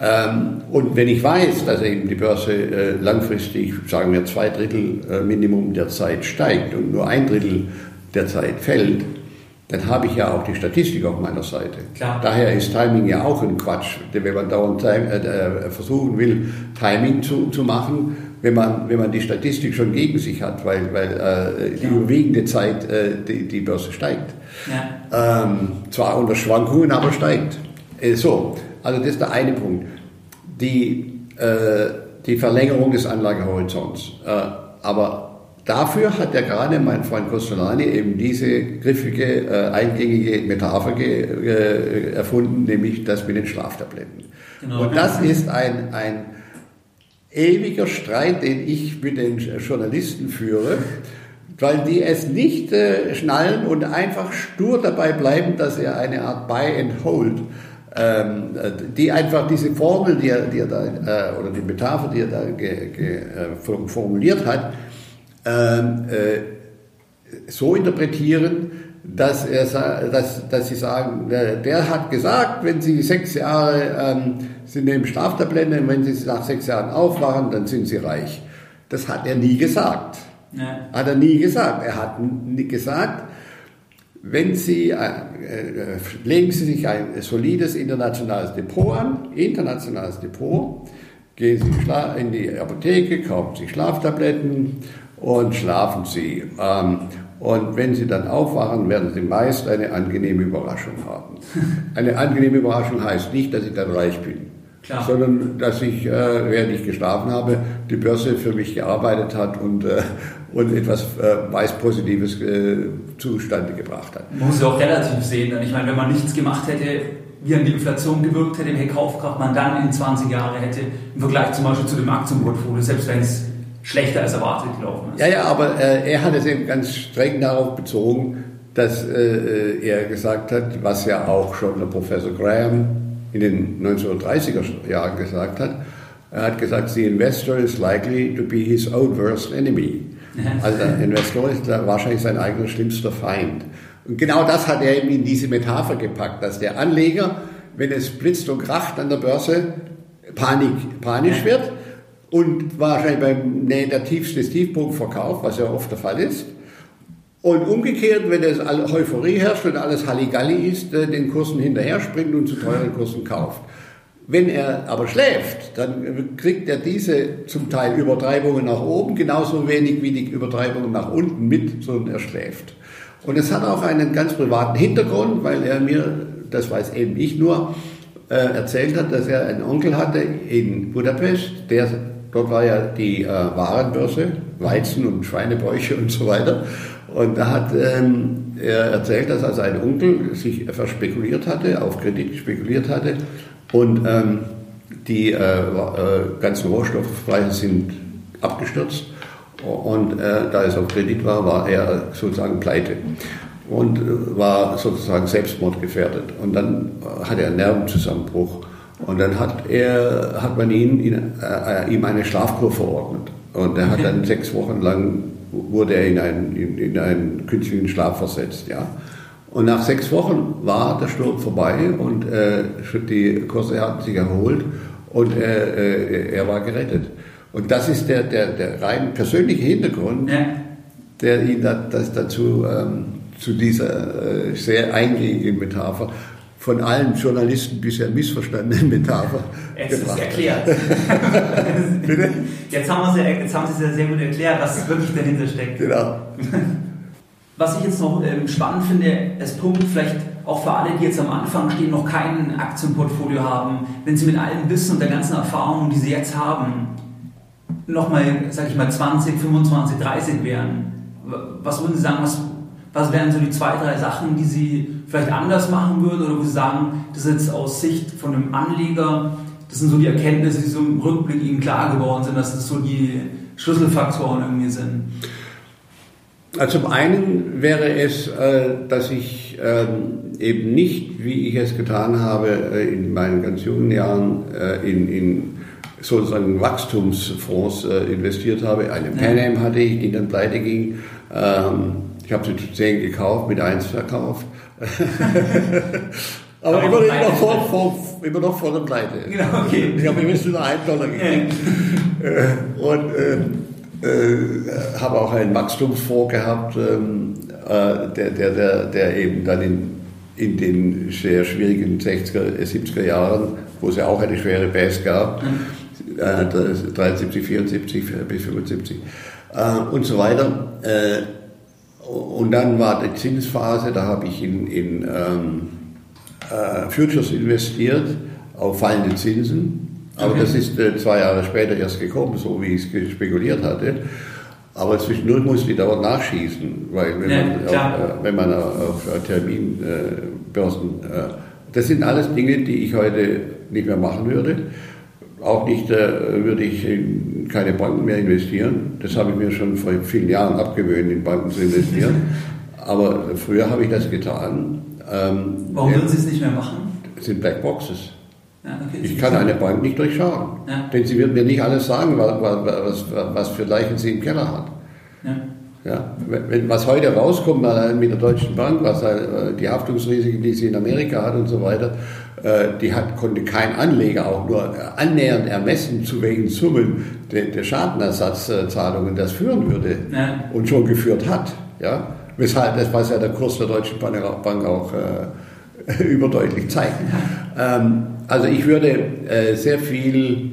C: Ähm, und wenn ich weiß, dass eben die Börse äh, langfristig, sagen wir zwei Drittel äh, Minimum der Zeit steigt und nur ein Drittel der Zeit fällt, dann habe ich ja auch die Statistik auf meiner Seite. Klar. Daher ist Timing ja auch ein Quatsch, wenn man dauernd äh, versuchen will, Timing zu, zu machen, wenn man, wenn man die Statistik schon gegen sich hat, weil, weil äh, die ja. überwiegende Zeit äh, die, die Börse steigt. Ja. Ähm, zwar unter Schwankungen, aber steigt. Äh, so, also das ist der eine Punkt. Die, äh, die Verlängerung des Anlagehorizonts. Äh, aber dafür hat ja gerade mein Freund Costolani eben diese griffige, äh, eingängige Metapher ge, äh, erfunden, nämlich das mit den Schlaftabletten. Genau. Und das ist ein, ein ewiger Streit, den ich mit den Journalisten führe weil die es nicht äh, schnallen und einfach stur dabei bleiben, dass er eine Art Buy and Hold ähm, die einfach diese Formel, die er, die er da, äh, oder die Metapher, die er da ge, ge, äh, formuliert hat, ähm, äh, so interpretieren, dass, er, dass, dass sie sagen, der, der hat gesagt, wenn Sie sechs Jahre ähm, sind neben Schlaftabletten und wenn Sie nach sechs Jahren aufwachen, dann sind Sie reich. Das hat er nie gesagt. Ja. Hat er nie gesagt. Er hat nie gesagt, wenn Sie, äh, äh, legen Sie sich ein solides internationales Depot an, internationales Depot, gehen Sie in die Apotheke, kaufen Sie Schlaftabletten und schlafen Sie. Ähm, und wenn Sie dann aufwachen, werden Sie meist eine angenehme Überraschung haben. Eine angenehme Überraschung heißt nicht, dass ich dann reich bin. Klar. sondern dass ich, äh, während ich geschlafen habe, die Börse für mich gearbeitet hat und, äh, und etwas äh, meist Positives äh, zustande gebracht hat.
A: Man muss ja auch relativ sehen, denn ich meine, wenn man nichts gemacht hätte, wie an die Inflation gewirkt hätte, welche Kaufkraft man dann in 20 Jahren hätte, im Vergleich zum Beispiel zu dem Aktienportfolio, selbst wenn es schlechter als erwartet gelaufen ist.
C: Ja, ja, aber äh, er hat es eben ganz streng darauf bezogen, dass äh, er gesagt hat, was ja auch schon der Professor Graham in den 1930er Jahren gesagt hat, er hat gesagt, the investor is likely to be his own worst enemy. Also der Investor ist wahrscheinlich sein eigener schlimmster Feind. Und genau das hat er eben in diese Metapher gepackt, dass der Anleger, wenn es blitzt und kracht an der Börse, Panik, panisch wird und wahrscheinlich beim der tiefste Tiefpunkt verkauft, was ja oft der Fall ist. Und umgekehrt, wenn es Euphorie herrscht und alles Halligalli ist, äh, den Kursen hinterher springt und zu teuren Kursen kauft. Wenn er aber schläft, dann kriegt er diese zum Teil Übertreibungen nach oben genauso wenig wie die Übertreibungen nach unten mit, sondern er schläft. Und es hat auch einen ganz privaten Hintergrund, weil er mir, das weiß eben ich nur, äh, erzählt hat, dass er einen Onkel hatte in Budapest, der dort war ja die äh, Warenbörse, Weizen und Schweinebäuche und so weiter. Und da hat ähm, er erzählt, dass er sein Onkel sich verspekuliert hatte, auf Kredit spekuliert hatte und ähm, die äh, äh, ganzen Rohstoffpreise sind abgestürzt. Und äh, da es auf Kredit war, war er sozusagen pleite und äh, war sozusagen selbstmordgefährdet. Und dann hatte er einen Nervenzusammenbruch. Und dann hat, er, hat man ihn, ihn äh, ihm eine Schlafkur verordnet. Und er hat dann sechs Wochen lang, wurde er in einen, in, in einen künstlichen Schlaf versetzt. Ja. Und nach sechs Wochen war der Sturm vorbei und äh, die Kurse hatten sich erholt und äh, er war gerettet. Und das ist der, der, der rein persönliche Hintergrund, ja. der ihn da, das dazu ähm, zu dieser äh, sehr eingängigen Metapher von allen Journalisten bisher missverstandenen Metapher
A: Jetzt gebracht. ist erklärt. Jetzt haben, Sie, jetzt haben Sie es ja sehr gut erklärt, was wirklich dahinter steckt. Genau. Was ich jetzt noch ähm, spannend finde, als Punkt, vielleicht auch für alle, die jetzt am Anfang stehen, noch kein Aktienportfolio haben, wenn sie mit allem Wissen und der ganzen Erfahrung, die sie jetzt haben, nochmal, sag ich mal, 20, 25, 30 wären, was würden Sie sagen, was, was wären so die zwei, drei Sachen, die Sie vielleicht anders machen würden oder wo Sie sagen, das ist jetzt aus Sicht von einem Anleger, das sind so die Erkenntnisse, die so im Rückblick Ihnen klar geworden sind, dass das so die Schlüsselfaktoren irgendwie sind?
C: Also zum einen wäre es, äh, dass ich ähm, eben nicht, wie ich es getan habe äh, in meinen ganz jungen Jahren, äh, in, in sozusagen Wachstumsfonds investiert habe. Eine Pan hatte ich, die dann pleite ging. Ähm, ich habe sie zu 10 gekauft, mit 1 verkauft. Aber immer, immer, noch vor, vor, immer noch vor der Pleite. Genau, okay. Ich habe immer nur 1 Dollar gekriegt. Und ähm, äh, habe auch einen Wachstumsfonds gehabt, ähm, äh, der, der, der, der eben dann in, in den sehr schwierigen 60er, 70er Jahren, wo es ja auch eine schwere Bass gab, mhm. äh, 73, 74 bis 75 äh, und so weiter. Äh, und dann war die Zinsphase, da habe ich in, in ähm, äh, Futures investiert auf fallende Zinsen aber das ist äh, zwei Jahre später erst gekommen, so wie ich es spekuliert hatte. Aber zwischendurch musste ich dauernd nachschießen, weil wenn, ja, man, auf, äh, wenn man auf Terminbörsen, äh, das sind alles Dinge, die ich heute nicht mehr machen würde. Auch nicht äh, würde ich in keine Banken mehr investieren. Das habe ich mir schon vor vielen Jahren abgewöhnt, in Banken zu investieren. Aber früher habe ich das getan.
A: Ähm, Warum würden Sie es nicht mehr machen?
C: Das sind Blackboxes. Ja, okay. Ich kann eine Bank nicht durchschauen, ja. denn sie wird mir nicht alles sagen, was, was, was, für Leichen sie im Keller hat. Ja. Ja, wenn, was heute rauskommt mit der Deutschen Bank, was äh, die Haftungsrisiken, die sie in Amerika hat und so weiter, äh, die hat, konnte kein Anleger auch nur annähernd ermessen, zu welchen Summen der, der Schadenersatzzahlungen das führen würde und schon geführt hat. Ja? Weshalb, das was ja der Kurs der Deutschen Bank auch äh, überdeutlich zeigt. Ähm, also ich würde äh, sehr viel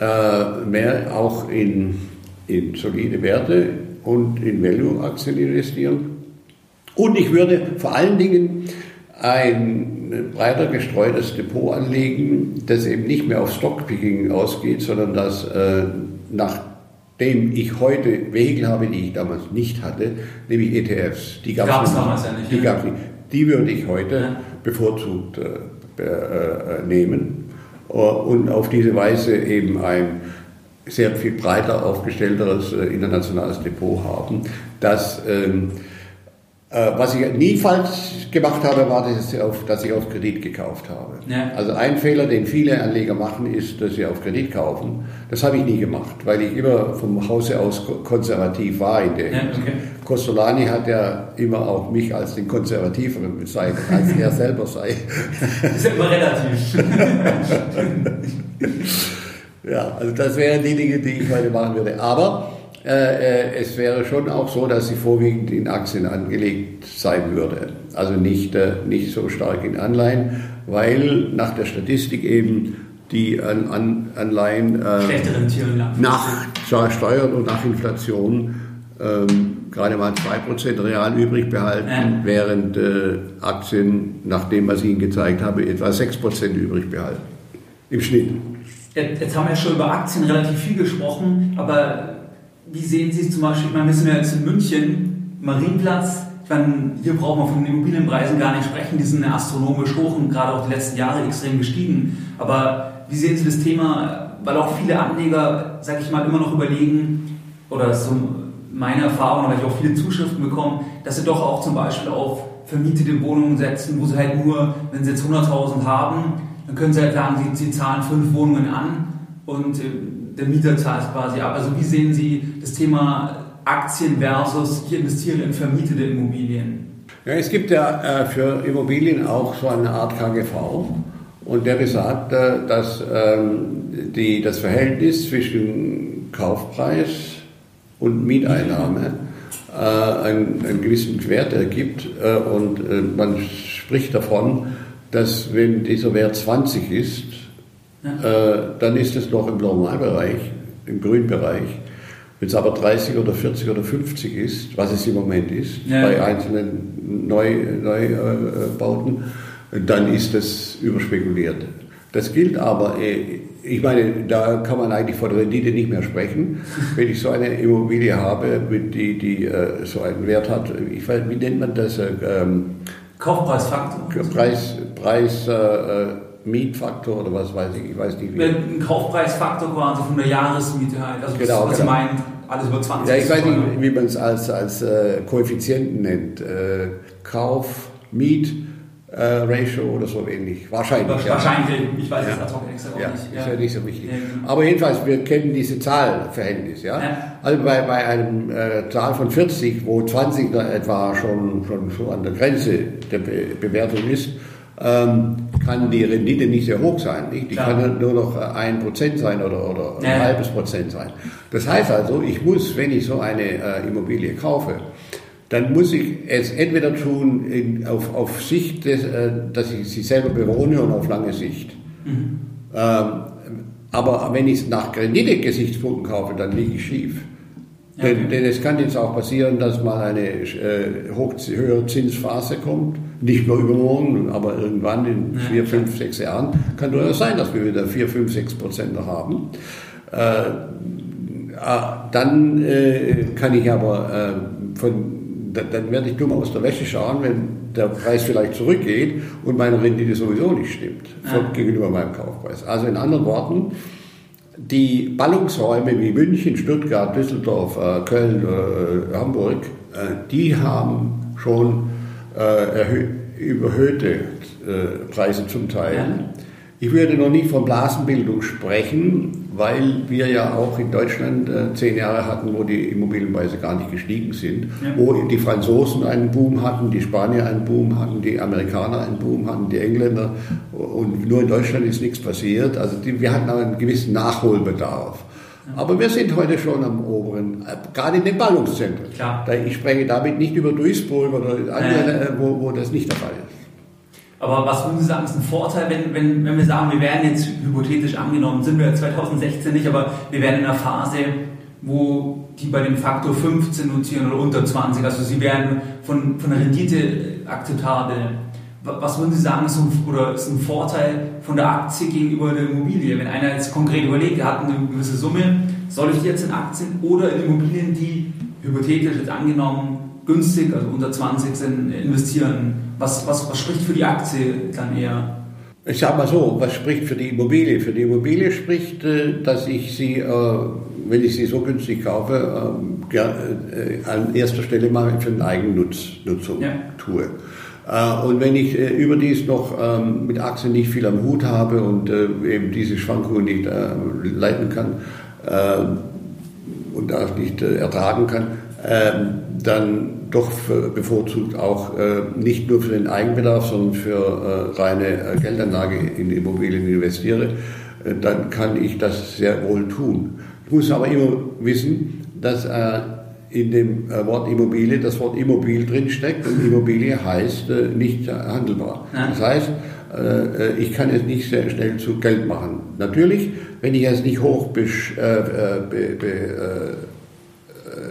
C: äh, mehr auch in, in solide Werte und in Value-Aktien investieren. Und ich würde vor allen Dingen ein breiter gestreutes Depot anlegen, das eben nicht mehr auf Stockpicking ausgeht, sondern das äh, nach dem ich heute Vehikel habe, die ich damals nicht hatte, nämlich ETFs. Die gab es damals ja nicht. Die, ja. nicht. die würde ich heute ja. bevorzugt äh, äh, nehmen. Und auf diese Weise eben ein sehr viel breiter aufgestellteres äh, internationales Depot haben, das ähm, äh, was ich nie falsch gemacht habe, war, dass ich auf, dass ich auf Kredit gekauft habe. Ja. Also ein Fehler, den viele Anleger machen, ist, dass sie auf Kredit kaufen. Das habe ich nie gemacht, weil ich immer vom Hause aus konservativ war in der ja, okay. Costolani hat ja immer auch mich als den Konservativeren bezeichnet, als er selber sei.
A: Das ist ja immer relativ.
C: ja, also das wären die Dinge, die ich heute machen würde. Aber äh, äh, es wäre schon auch so, dass sie vorwiegend in Aktien angelegt sein würde. Also nicht, äh, nicht so stark in Anleihen, weil nach der Statistik eben die an, an, Anleihen äh, nach Steuern und nach Inflation ähm, gerade mal 2% real übrig behalten, während äh, Aktien, nach dem, was ich Ihnen gezeigt habe, etwa 6% übrig behalten. Im Schnitt.
A: Jetzt haben wir schon über Aktien relativ viel gesprochen, aber wie sehen Sie es zum Beispiel, ich meine, wir sind ja jetzt in München, Marienplatz, ich meine, hier brauchen wir von den Immobilienpreisen gar nicht sprechen, die sind astronomisch hoch und gerade auch die letzten Jahre extrem gestiegen. Aber wie sehen Sie das Thema, weil auch viele Anleger, sag ich mal, immer noch überlegen, oder so meine Erfahrung, weil ich auch viele Zuschriften bekomme, dass sie doch auch zum Beispiel auf vermietete Wohnungen setzen, wo sie halt nur, wenn sie jetzt 100.000 haben, dann können sie halt sagen, sie, sie zahlen fünf Wohnungen an und äh, der Mieter zahlt quasi ab. Also wie sehen Sie das Thema Aktien versus ich investiere in vermietete Immobilien?
C: Ja, es gibt ja äh, für Immobilien auch so eine Art KGV und der besagt, äh, dass ähm, die, das Verhältnis zwischen Kaufpreis und Mieteinnahme äh, einen, einen, gewissen Wert ergibt äh, und äh, man spricht davon, dass wenn dieser Wert 20 ist. Äh, dann ist es noch im Normalbereich, im Grünbereich. Wenn es aber 30 oder 40 oder 50 ist, was es im Moment ist, ja. bei einzelnen Neubauten, Neu, äh, dann ist das überspekuliert. Das gilt aber, äh, ich meine, da kann man eigentlich von Rendite nicht mehr sprechen. Wenn ich so eine Immobilie habe, die, die so einen Wert hat, ich weiß, wie nennt man das?
A: Ähm, Kaufpreisfaktor.
C: Preis, Preis äh, Mietfaktor oder was weiß ich, ich weiß nicht
A: wie. Ein Kaufpreisfaktor quasi von der Jahresmiete halt. Also
C: genau,
A: was genau. meint, alles über 20
C: Ja, ich weiß nicht, wie man es als, als äh, Koeffizienten nennt. Äh, Kauf, Miet. Äh, Ratio oder so ähnlich. Wahrscheinlich.
A: Wahrscheinlich, ja. ich weiß es ad hoc extra
C: ja, nicht. Ja. Ist ja nicht so wichtig. Genau. Aber jedenfalls, wir kennen diese Zahlverhältnis. Ja? ja. Also bei, bei einem äh, Zahl von 40, wo 20 etwa schon, schon so an der Grenze der Be Bewertung ist, ähm, kann die Rendite nicht sehr hoch sein. Nicht? Die Klar. kann nur noch ein Prozent sein oder, oder ein ja. halbes Prozent sein. Das heißt also, ich muss, wenn ich so eine äh, Immobilie kaufe, dann muss ich es entweder tun in, auf, auf Sicht, des, äh, dass ich sie selber bewohne und auf lange Sicht. Mhm. Ähm, aber wenn ich es nach Rendite-Gesichtspunkten kaufe, dann liege ich schief. Okay. denn, denn, es kann jetzt auch passieren, dass mal eine äh, hoch, höhere Zinsphase kommt nicht nur übermorgen, aber irgendwann in ja, vier, fünf, sechs Jahren kann durchaus sein, dass wir wieder vier, fünf, sechs Prozent noch haben. Äh, äh, dann äh, kann ich aber äh, von dann werde ich dumm aus der Wäsche schauen, wenn der Preis vielleicht zurückgeht und meine Rendite sowieso nicht stimmt ja. gegenüber meinem Kaufpreis. Also in anderen Worten, die Ballungsräume wie München, Stuttgart, Düsseldorf, äh, Köln, äh, Hamburg, die haben schon äh, überhöhte äh, Preise zum Teil. Ja. Ich würde noch nicht von Blasenbildung sprechen, weil wir ja auch in Deutschland äh, zehn Jahre hatten, wo die Immobilienpreise gar nicht gestiegen sind, ja. wo die Franzosen einen Boom hatten, die Spanier einen Boom hatten, die Amerikaner einen Boom hatten, die Engländer und nur in Deutschland ist nichts passiert. Also die, wir hatten einen gewissen Nachholbedarf. Aber wir sind heute schon am oberen, gerade in den Ballungszentren. Klar. Ich spreche damit nicht über Duisburg oder andere, äh, wo, wo das nicht der Fall ist.
A: Aber was würden Sie sagen, ist ein Vorteil, wenn, wenn, wenn wir sagen, wir werden jetzt hypothetisch angenommen, sind wir 2016 nicht, aber wir werden in einer Phase, wo die bei dem Faktor 15 notieren oder unter 20, also sie werden von, von der Rendite akzeptabel. Was würden Sie sagen, ist ein, oder ist ein Vorteil von der Aktie gegenüber der Immobilie? Wenn einer jetzt konkret überlegt, er hat eine gewisse Summe, soll ich die jetzt in Aktien oder in Immobilien, die hypothetisch jetzt angenommen günstig, also unter 20 sind, investieren? Was, was, was spricht für die Aktie dann eher?
C: Ich sage mal so, was spricht für die Immobilie? Für die Immobilie spricht, äh, dass ich sie, äh, wenn ich sie so günstig kaufe, ähm, äh, an erster Stelle mal für den Eigennutzung ja. tue. Und wenn ich überdies noch ähm, mit Aktien nicht viel am Hut habe und eben diese Schwankungen nicht leiten kann und auch nicht ertragen kann, ähm, dann doch bevorzugt auch äh, nicht nur für den Eigenbedarf, sondern für äh, reine äh, Geldanlage in Immobilien investiere, dann kann ich das sehr wohl tun. Ich muss aber immer wissen, dass in dem Wort Immobilie das Wort Immobil drinsteckt und Immobilie heißt nicht handelbar. Das heißt, ich kann es nicht sehr schnell zu Geld machen. Natürlich, wenn ich es nicht hoch be, be, be,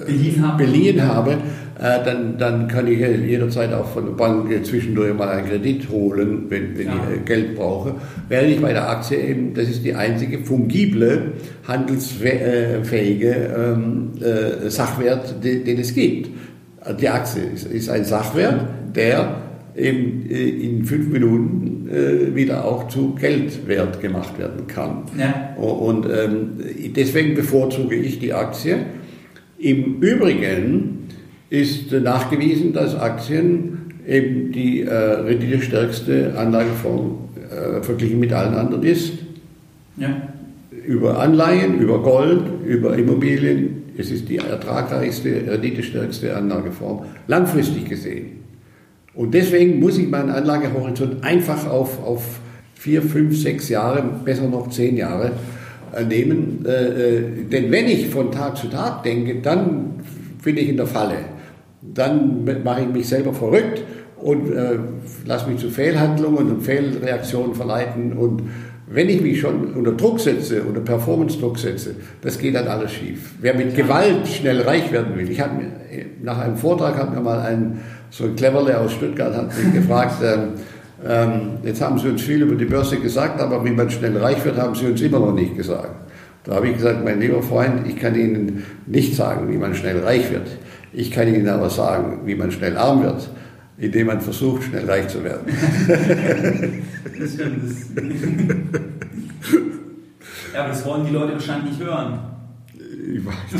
C: beliehen habe, beliehen habe äh, dann, dann kann ich jederzeit auch von der Bank zwischendurch mal einen Kredit holen, wenn, wenn ja. ich äh, Geld brauche. Während ich bei der Aktie eben, das ist die einzige fungible, handelsfähige ähm, äh, Sachwert, den, den, es gibt. Die Aktie ist, ist ein Sachwert, der eben in fünf Minuten wieder auch zu Geldwert gemacht werden kann. Ja. Und ähm, deswegen bevorzuge ich die Aktie. Im Übrigen ist nachgewiesen, dass Aktien eben die äh, renditestärkste Anlageform äh, verglichen mit allen anderen ist. Ja. Über Anleihen, über Gold, über Immobilien. Es ist die ertragreichste, renditestärkste Anlageform, langfristig gesehen. Und deswegen muss ich meinen Anlagehorizont einfach auf, auf vier, fünf, sechs Jahre, besser noch zehn Jahre äh, nehmen. Äh, äh, denn wenn ich von Tag zu Tag denke, dann bin ich in der Falle dann mache ich mich selber verrückt und äh, lasse mich zu Fehlhandlungen und Fehlreaktionen verleiten. Und wenn ich mich schon unter Druck setze, unter Performance-Druck setze, das geht dann alles schief. Wer mit Gewalt schnell reich werden will, ich habe nach einem Vortrag hat mir mal ein so ein Cleverle aus Stuttgart hat mich gefragt, ähm, ähm, jetzt haben Sie uns viel über die Börse gesagt, aber wie man schnell reich wird, haben Sie uns immer noch nicht gesagt. Da habe ich gesagt, mein lieber Freund, ich kann Ihnen nicht sagen, wie man schnell reich wird. Ich kann Ihnen aber sagen, wie man schnell arm wird, indem man versucht, schnell reich zu werden.
A: ja, aber das wollen die Leute wahrscheinlich nicht hören. Ich weiß.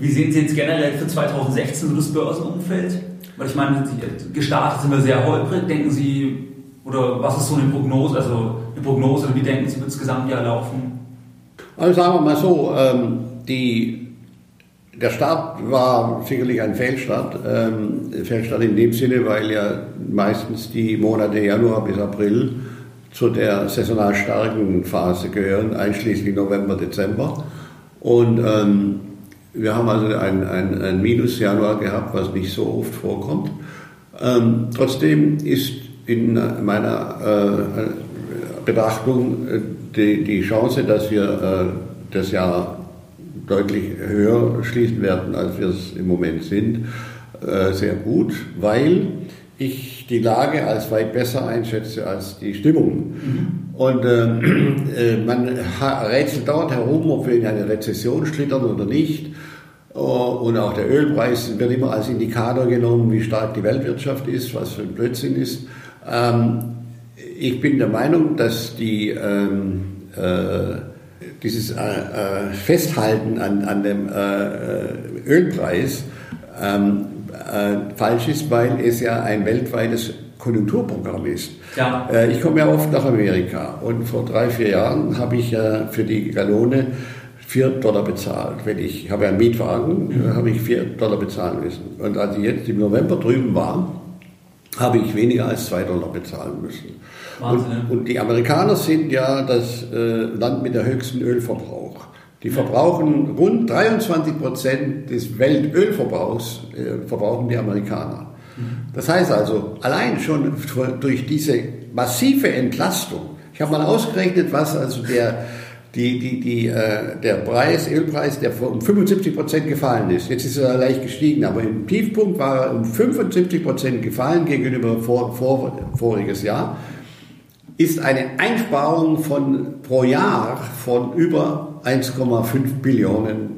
A: Wie sehen Sie jetzt generell für 2016 so das Börsenumfeld? Weil ich meine, gestartet sind wir sehr holprig. Denken Sie, oder was ist so eine Prognose, also eine Prognose, oder wie denken Sie, wird das Gesamtjahr laufen?
C: Also sagen wir mal so, ähm, die der Start war sicherlich ein Fehlstart. Ähm, Fehlstart in dem Sinne, weil ja meistens die Monate Januar bis April zu der saisonal starken Phase gehören, einschließlich November, Dezember. Und ähm, wir haben also ein, ein, ein Minus-Januar gehabt, was nicht so oft vorkommt. Ähm, trotzdem ist in meiner äh, Betrachtung äh, die, die Chance, dass wir äh, das Jahr deutlich höher schließen werden, als wir es im Moment sind, äh, sehr gut, weil ich die Lage als weit besser einschätze als die Stimmung. Mhm. Und äh, äh man rätselt dauernd herum, ob wir in eine Rezession schlittern oder nicht. Oh, und auch der Ölpreis wird immer als Indikator genommen, wie stark die Weltwirtschaft ist, was für ein Blödsinn ist. Ähm, ich bin der Meinung, dass die ähm, äh, dieses äh, äh, Festhalten an, an dem äh, äh Ölpreis ähm, äh, falsch ist, weil es ja ein weltweites Konjunkturprogramm ist. Ja. Äh, ich komme ja oft nach Amerika und vor drei, vier Jahren habe ich für die Gallone 4 Dollar bezahlt. Wenn ich, ich habe ja einen Mietwagen, mhm. habe ich 4 Dollar bezahlen müssen. Und als ich jetzt im November drüben war, habe ich weniger als 2 Dollar bezahlen müssen. Und, und, die Amerikaner sind ja das äh, Land mit der höchsten Ölverbrauch. Die verbrauchen rund 23 Prozent des Weltölverbrauchs, äh, verbrauchen die Amerikaner. Mhm. Das heißt also, allein schon durch diese massive Entlastung, ich habe mal ausgerechnet, was also der, die, die, die, äh, der Preis, Ölpreis, der um 75 Prozent gefallen ist. Jetzt ist er leicht gestiegen, aber im Tiefpunkt war er um 75 Prozent gefallen gegenüber vor, vor, voriges Jahr. ist eine Einsparung von pro Jahr von über 1,5 Billionen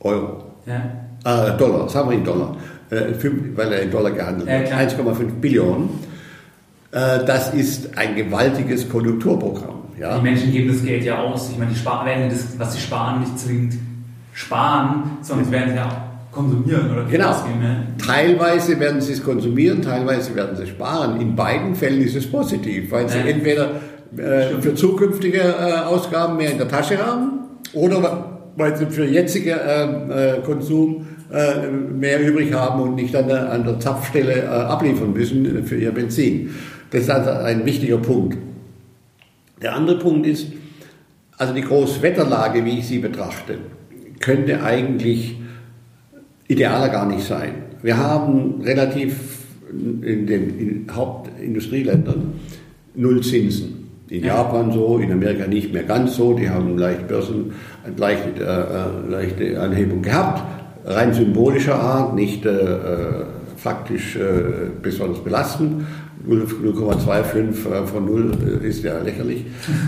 C: Euro. Ja. Äh, Dollar, sagen wir in Dollar, äh, weil er in Dollar gehandelt wird. Ja, 1,5 Billionen. Äh, das ist ein gewaltiges Konjunkturprogramm.
A: Ja? Die Menschen geben das Geld ja aus. Ich meine, die sparen, werden das, was sie sparen, nicht zwingend sparen, sondern sie werden es ja auch konsumieren oder
C: genau. ausgeben. Ja? Teilweise werden sie es konsumieren, teilweise werden sie sparen. In beiden Fällen ist es positiv, weil sie entweder äh, für zukünftige äh, Ausgaben mehr in der Tasche haben oder weil sie für jetzige äh, äh Konsum äh, mehr übrig haben und nicht an der, an der Zapfstelle äh, abliefern müssen für ihr Benzin. Das ist also ein wichtiger Punkt. Der andere Punkt ist, also die Großwetterlage, wie ich sie betrachte, könnte eigentlich idealer gar nicht sein. Wir haben relativ in den Hauptindustrieländern null Zinsen. In Japan so, in Amerika nicht mehr ganz so. Die haben leicht Börsen, eine leichte, äh, leichte Anhebung gehabt, rein symbolischer Art, nicht äh, äh faktisch äh, besonders belastend. 0,25 äh, von 0 äh, ist ja lächerlich.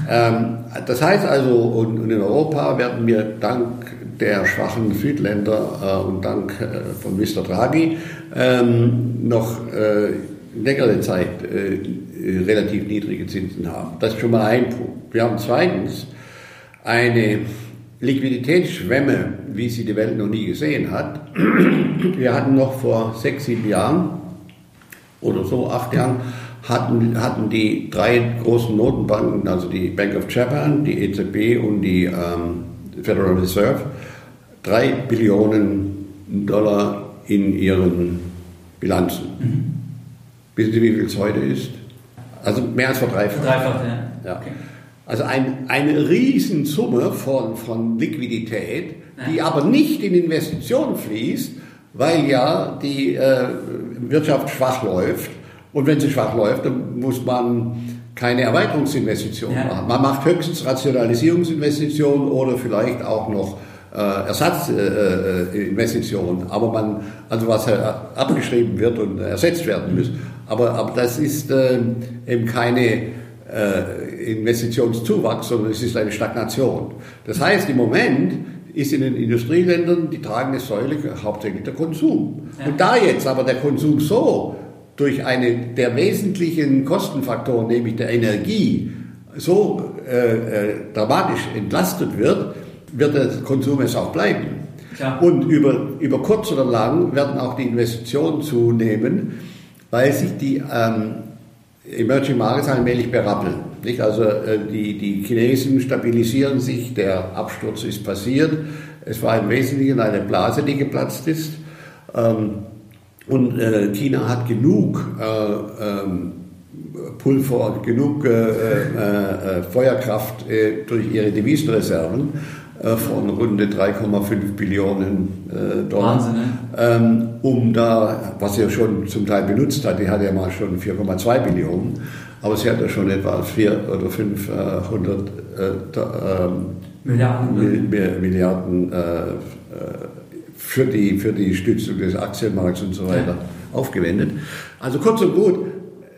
C: Ähm, das heißt also, und in Europa werden wir dank der schwachen Südländer und dank von Mr. Draghi ähm, noch längere Zeit relativ niedrige Zinsen haben. Das ist schon mal ein Punkt. Wir haben zweitens eine Liquiditätsschwemme, wie sie die Welt noch nie gesehen hat. Wir hatten noch vor sechs, sieben Jahren oder so, acht Jahren, hatten, hatten die drei großen Notenbanken, also die Bank of Japan, die EZB und die ähm, Federal Reserve, drei Billionen Dollar in ihren Bilanzen. Mhm. Wissen Sie, wie viel es heute ist? Also mehr als verdreifacht. Verdreifacht, ja. ja. Okay. Also ein, eine Riesensumme von, von Liquidität, die aber nicht in Investitionen fließt, weil ja die äh, Wirtschaft schwach läuft. Und wenn sie schwach läuft, dann muss man keine Erweiterungsinvestitionen ja. machen. Man macht höchstens Rationalisierungsinvestitionen oder vielleicht auch noch äh, Ersatzinvestitionen. Äh, äh aber man, also was abgeschrieben wird und ersetzt werden muss. Aber, aber das ist äh, eben keine äh, Investitionszuwachs, sondern es ist eine Stagnation. Das heißt, im Moment ist in den Industrieländern die tragende Säule hauptsächlich der Konsum. Ja. Und da jetzt aber der Konsum so durch einen der wesentlichen Kostenfaktoren, nämlich der Energie, so äh, äh, dramatisch entlastet wird, wird der Konsum es auch bleiben. Klar. Und über, über kurz oder lang werden auch die Investitionen zunehmen, weil sich die ähm, Emerging Markets allmählich berappeln. Nicht? Also äh, die, die Chinesen stabilisieren sich, der Absturz ist passiert. Es war im Wesentlichen eine Blase, die geplatzt ist. Ähm, und äh, China hat genug äh, ähm, Pulver, genug Feuerkraft durch ihre Devisenreserven von rund 3,5 Billionen Dollar. Wahnsinn, ne? ähm, um da, was sie ja schon zum Teil benutzt hat, die hatte ja mal schon 4,2 Billionen, aber sie hat ja schon etwa 400 oder 500 äh, ähm, Milliarden, ne? Milliarden äh, äh, für, die, für die Stützung des Aktienmarkts und so weiter aufgewendet. Also kurz und gut,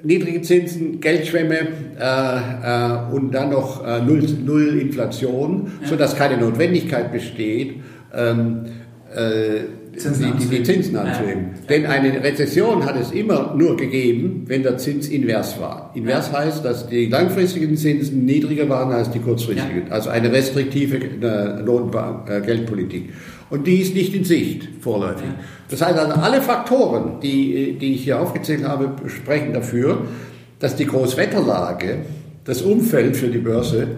C: niedrige Zinsen, Geldschwemme äh, äh, und dann noch äh, null, null Inflation, ja. sodass keine Notwendigkeit besteht, ähm, äh, Zinsen die, die, Zinsen anzuheben. Ja. Denn eine Rezession hat es immer nur gegeben, wenn der Zins invers war. Invers ja. heißt, dass die langfristigen Zinsen niedriger waren als die kurzfristigen. Ja. Also eine restriktive äh, äh, Geldpolitik. Und die ist nicht in Sicht vorläufig. Das heißt also, alle Faktoren, die, die ich hier aufgezählt habe, sprechen dafür, dass die Großwetterlage, das Umfeld für die Börse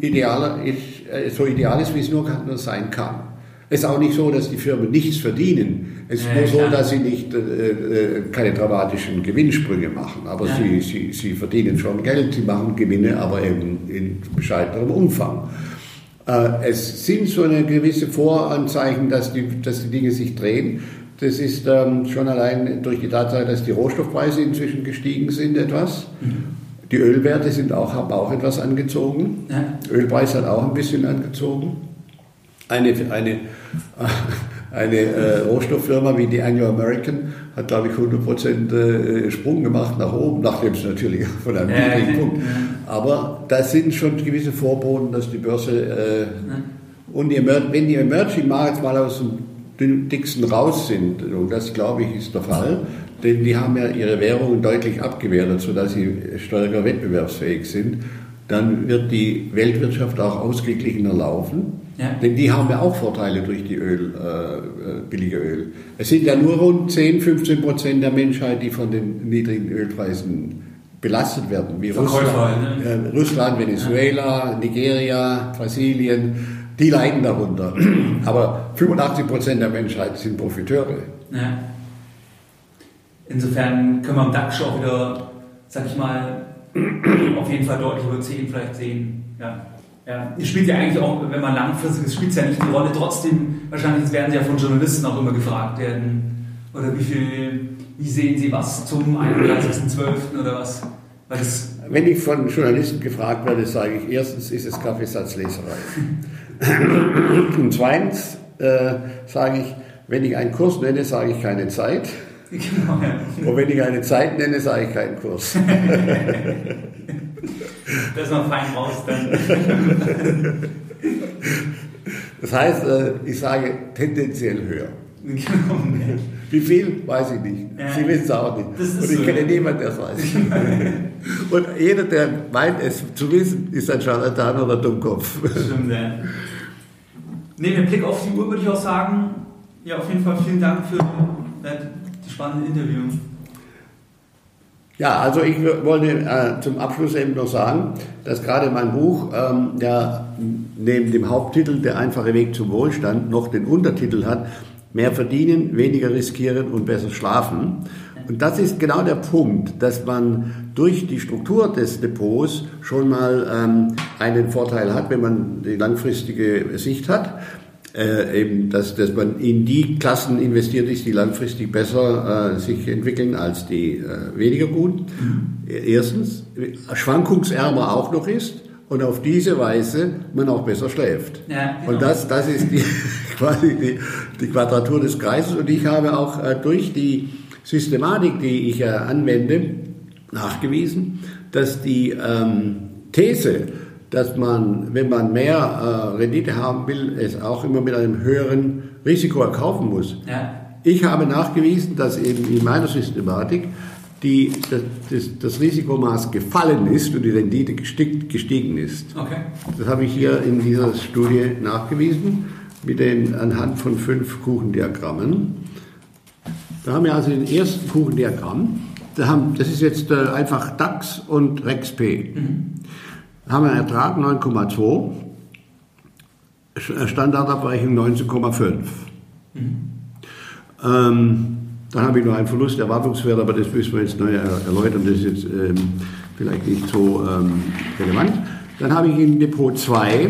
C: idealer äh, so ideal ist, wie es nur sein kann. Es ist auch nicht so, dass die Firmen nichts verdienen. Es ist ja, nur so, klar. dass sie nicht äh, äh, keine dramatischen Gewinnsprünge machen. Aber ja. sie, sie, sie verdienen schon Geld, sie machen Gewinne, aber eben in bescheidenerem Umfang. Äh, es sind so eine gewisse Voranzeichen, dass die, dass die Dinge sich drehen. Das ist ähm, schon allein durch die Tatsache, dass die Rohstoffpreise inzwischen gestiegen sind etwas. Mhm. Die Ölwerte sind auch, haben auch etwas angezogen. Ja. Ölpreis hat auch ein bisschen angezogen eine, eine, eine äh, Rohstofffirma wie die Anglo American hat, glaube ich, 100% äh, Sprung gemacht nach oben, nachdem es natürlich von einem
A: Ja,
C: niedrigen Punkt.
A: ja.
C: Aber das sind schon gewisse Vorboten, dass die Börse äh, und die wenn die Emerging Markets mal aus dem dicksten raus sind, und das glaube ich ist der Fall, denn die haben ja ihre Währungen deutlich abgewertet, sodass sie stärker wettbewerbsfähig sind, dann wird die Weltwirtschaft auch ausgeglichener laufen.
A: Ja.
C: Denn die haben ja auch Vorteile durch die Öl, äh, äh, billige Öl. Es sind ja nur rund 10, 15 Prozent der Menschheit, die von den niedrigen Ölpreisen belastet werden, wie Russland,
A: ne?
C: äh, Russland, Venezuela, Nigeria, Brasilien, die leiden darunter. Aber 85 Prozent der Menschheit sind Profiteure.
A: Ja. Insofern können wir am DAX schon auch wieder, sag ich mal, auf jeden Fall deutlich über 10 vielleicht sehen. Ja. Ja. Es spielt ja eigentlich auch, wenn man langfristig ist, spielt es ja nicht die Rolle. Trotzdem, wahrscheinlich werden sie ja von Journalisten auch immer gefragt werden, oder wie viel, wie sehen sie was zum 31.12. oder was? Das,
C: Wenn ich von Journalisten gefragt werde, sage ich, erstens ist es Kaffeesatzleserei. Und zweitens äh, sage ich, wenn ich einen Kurs nenne, sage ich keine Zeit.
A: genau, ja.
C: Und wenn ich eine Zeit nenne, sage ich keinen Kurs.
A: Da ist man fein raus dann.
C: Das heißt, äh, ich sage tendenziell höher.
A: Genau.
C: Wie viel, weiß ich nicht.
A: Ja.
C: Sie wissen es auch nicht.
A: Das
C: Und ich
A: so.
C: kenne niemanden, der es weiß. Und jeder, der meint, es zu wissen, ist ein Scharlatan oder Dummkopf.
A: Stimmt, ja. Nee, mit Blick auf die Uhr würde ich auch sagen, ja, auf jeden Fall vielen Dank für die spannende Interview.
C: Ja, also ich wollte äh, zum Abschluss eben noch sagen, dass gerade mein Buch ähm, ja neben dem Haupttitel Der einfache Weg zum Wohlstand noch den Untertitel hat, mehr verdienen, weniger riskieren und besser schlafen. Und das ist genau der Punkt, dass man durch die Struktur des Depots schon mal ähm, einen Vorteil hat, wenn man die langfristige Sicht hat äh, eben, dass, dass man in die Klassen investiert ist, die langfristig besser äh, sich entwickeln als die äh, weniger gut. Erstens, schwankungsärmer auch noch ist und auf diese Weise man auch besser schläft.
A: Ja, genau.
C: Und das, das ist die, quasi die, die Quadratur des Kreises. Und ich habe auch äh, durch die Systematik, die ich äh, anwende, nachgewiesen, dass die ähm, These, dass man, wenn man mehr äh, Rendite haben will, es auch immer mit einem höheren Risiko erkaufen muss.
A: Ja,
C: Ich habe nachgewiesen, dass eben in meiner Systematik die, das, das, das Risikomaß gefallen ist und die Rendite gestieg, gestiegen ist.
A: okay.
C: Das habe ich hier in dieser Studie nachgewiesen mit den, anhand von fünf Kuchendiagrammen. Da haben wir also den ersten Kuchendiagramm. Da haben, das ist jetzt äh, einfach DAX und REXP. Da haben wir einen Ertrag 9,2, Sch- äh, Standardabweichung 19,5. Ähm, dann habe ich noch einen Verlust Erwartungswert, aber das müssen wir jetzt neu er- erläutern, das ist jetzt ähm, vielleicht nicht so ähm, relevant. Dann habe ich in Depot 2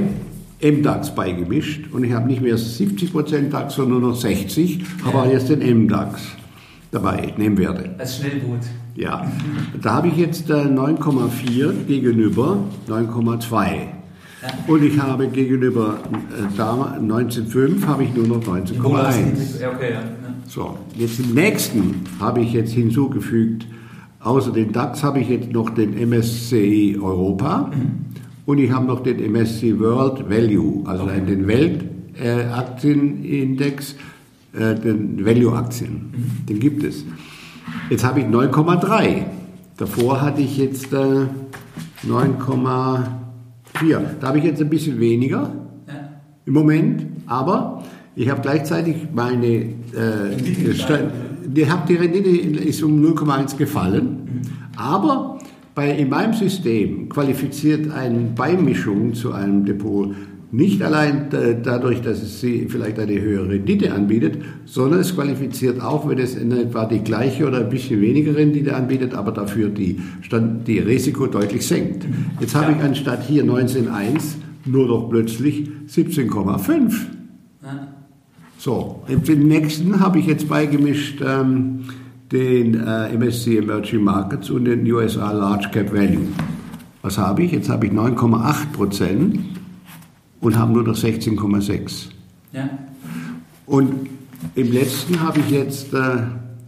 C: MDAX beigemischt und ich habe nicht mehr 70% DAX, sondern nur noch 60, habe aber jetzt den MDAX dabei, Nehmwerte.
A: Als Schnellboot.
C: Ja, da habe ich jetzt äh, 9,4 gegenüber 9,2. Und ich habe gegenüber äh, da 19,5 habe ich nur noch 19,1.
A: Ja, okay, ja.
C: So, jetzt im nächsten habe ich jetzt hinzugefügt, außer den DAX habe ich jetzt noch den MSCI Europa und ich habe noch den MSCI World Value, also den Weltaktienindex, äh, den Value-Aktien. Den gibt es. Jetzt habe ich 9,3. Davor hatte ich jetzt äh, 9,4. Da habe ich jetzt ein bisschen weniger
A: ja.
C: im Moment, aber ich habe gleichzeitig meine, äh, die, hab, die Rendite ist um 0,1 gefallen, aber bei, in meinem System qualifiziert eine Beimischung zu einem Depot nicht allein dadurch, dass es sie vielleicht eine höhere Rendite anbietet, sondern es qualifiziert auch, wenn es in etwa die gleiche oder ein bisschen weniger Rendite anbietet, aber dafür die, Stand, die Risiko deutlich senkt. Jetzt habe ich anstatt hier 19,1 nur noch plötzlich 17,5.
A: Ja.
C: So, im nächsten habe ich jetzt beigemischt ähm, den äh, MSCI Emerging Markets und den USA Large Cap Value. Was habe ich? Jetzt habe ich 9,8 Prozent und habe nur noch 16,6.
A: ja.
C: Und im letzten habe ich jetzt, äh,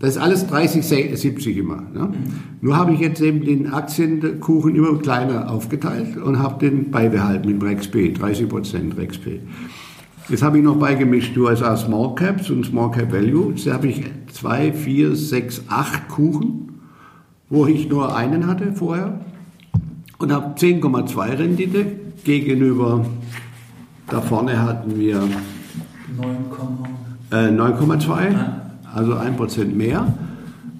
C: das ist alles 30, 70 immer. Ne? Mhm. Nur habe ich jetzt eben den Aktienkuchen immer kleiner aufgeteilt und habe den beibehalten mit REXP, 30 Prozent REXP. Jetzt habe ich noch beigemischt USA Small Caps und Small Cap Value. Jetzt habe ich zwei, vier, sechs, acht Kuchen, wo ich nur einen hatte vorher und habe 10,2 Rendite gegenüber, da vorne hatten wir 9,2, äh, also 1% mehr.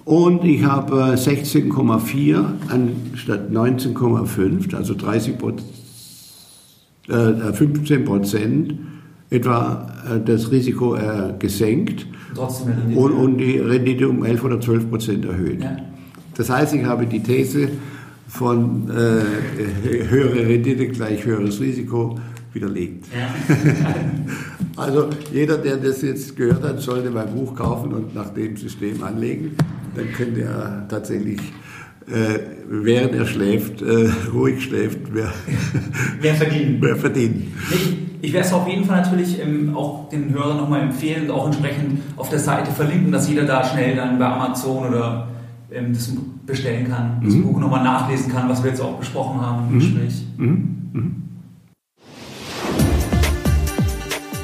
C: Und ich habe 16,4 anstatt 19,5, also 30 äh, 15 Prozent etwa äh, das Risiko äh, gesenkt und, und, die Rendite um 11 oder 12 Prozent erhöht. Ja. Das heißt, ich habe die These von äh, höhere Rendite gleich höheres Risiko widerlegt. Ja. also jeder, der das jetzt gehört hat, sollte mein Buch kaufen und nach dem System anlegen. Dann könnte er tatsächlich, äh, während er schläft, äh, ruhig schläft, mehr,
A: mehr verdienen.
C: Mehr verdienen.
A: Ich, ich werde es auf jeden Fall natürlich ähm, auch den Hörern nochmal empfehlen und auch entsprechend auf der Seite verlinken, dass jeder da schnell dann bei Amazon oder ähm, das bestellen kann, das mhm. Buch nochmal nachlesen kann, was wir jetzt auch besprochen haben im mhm. Gespräch. Mhm. mhm.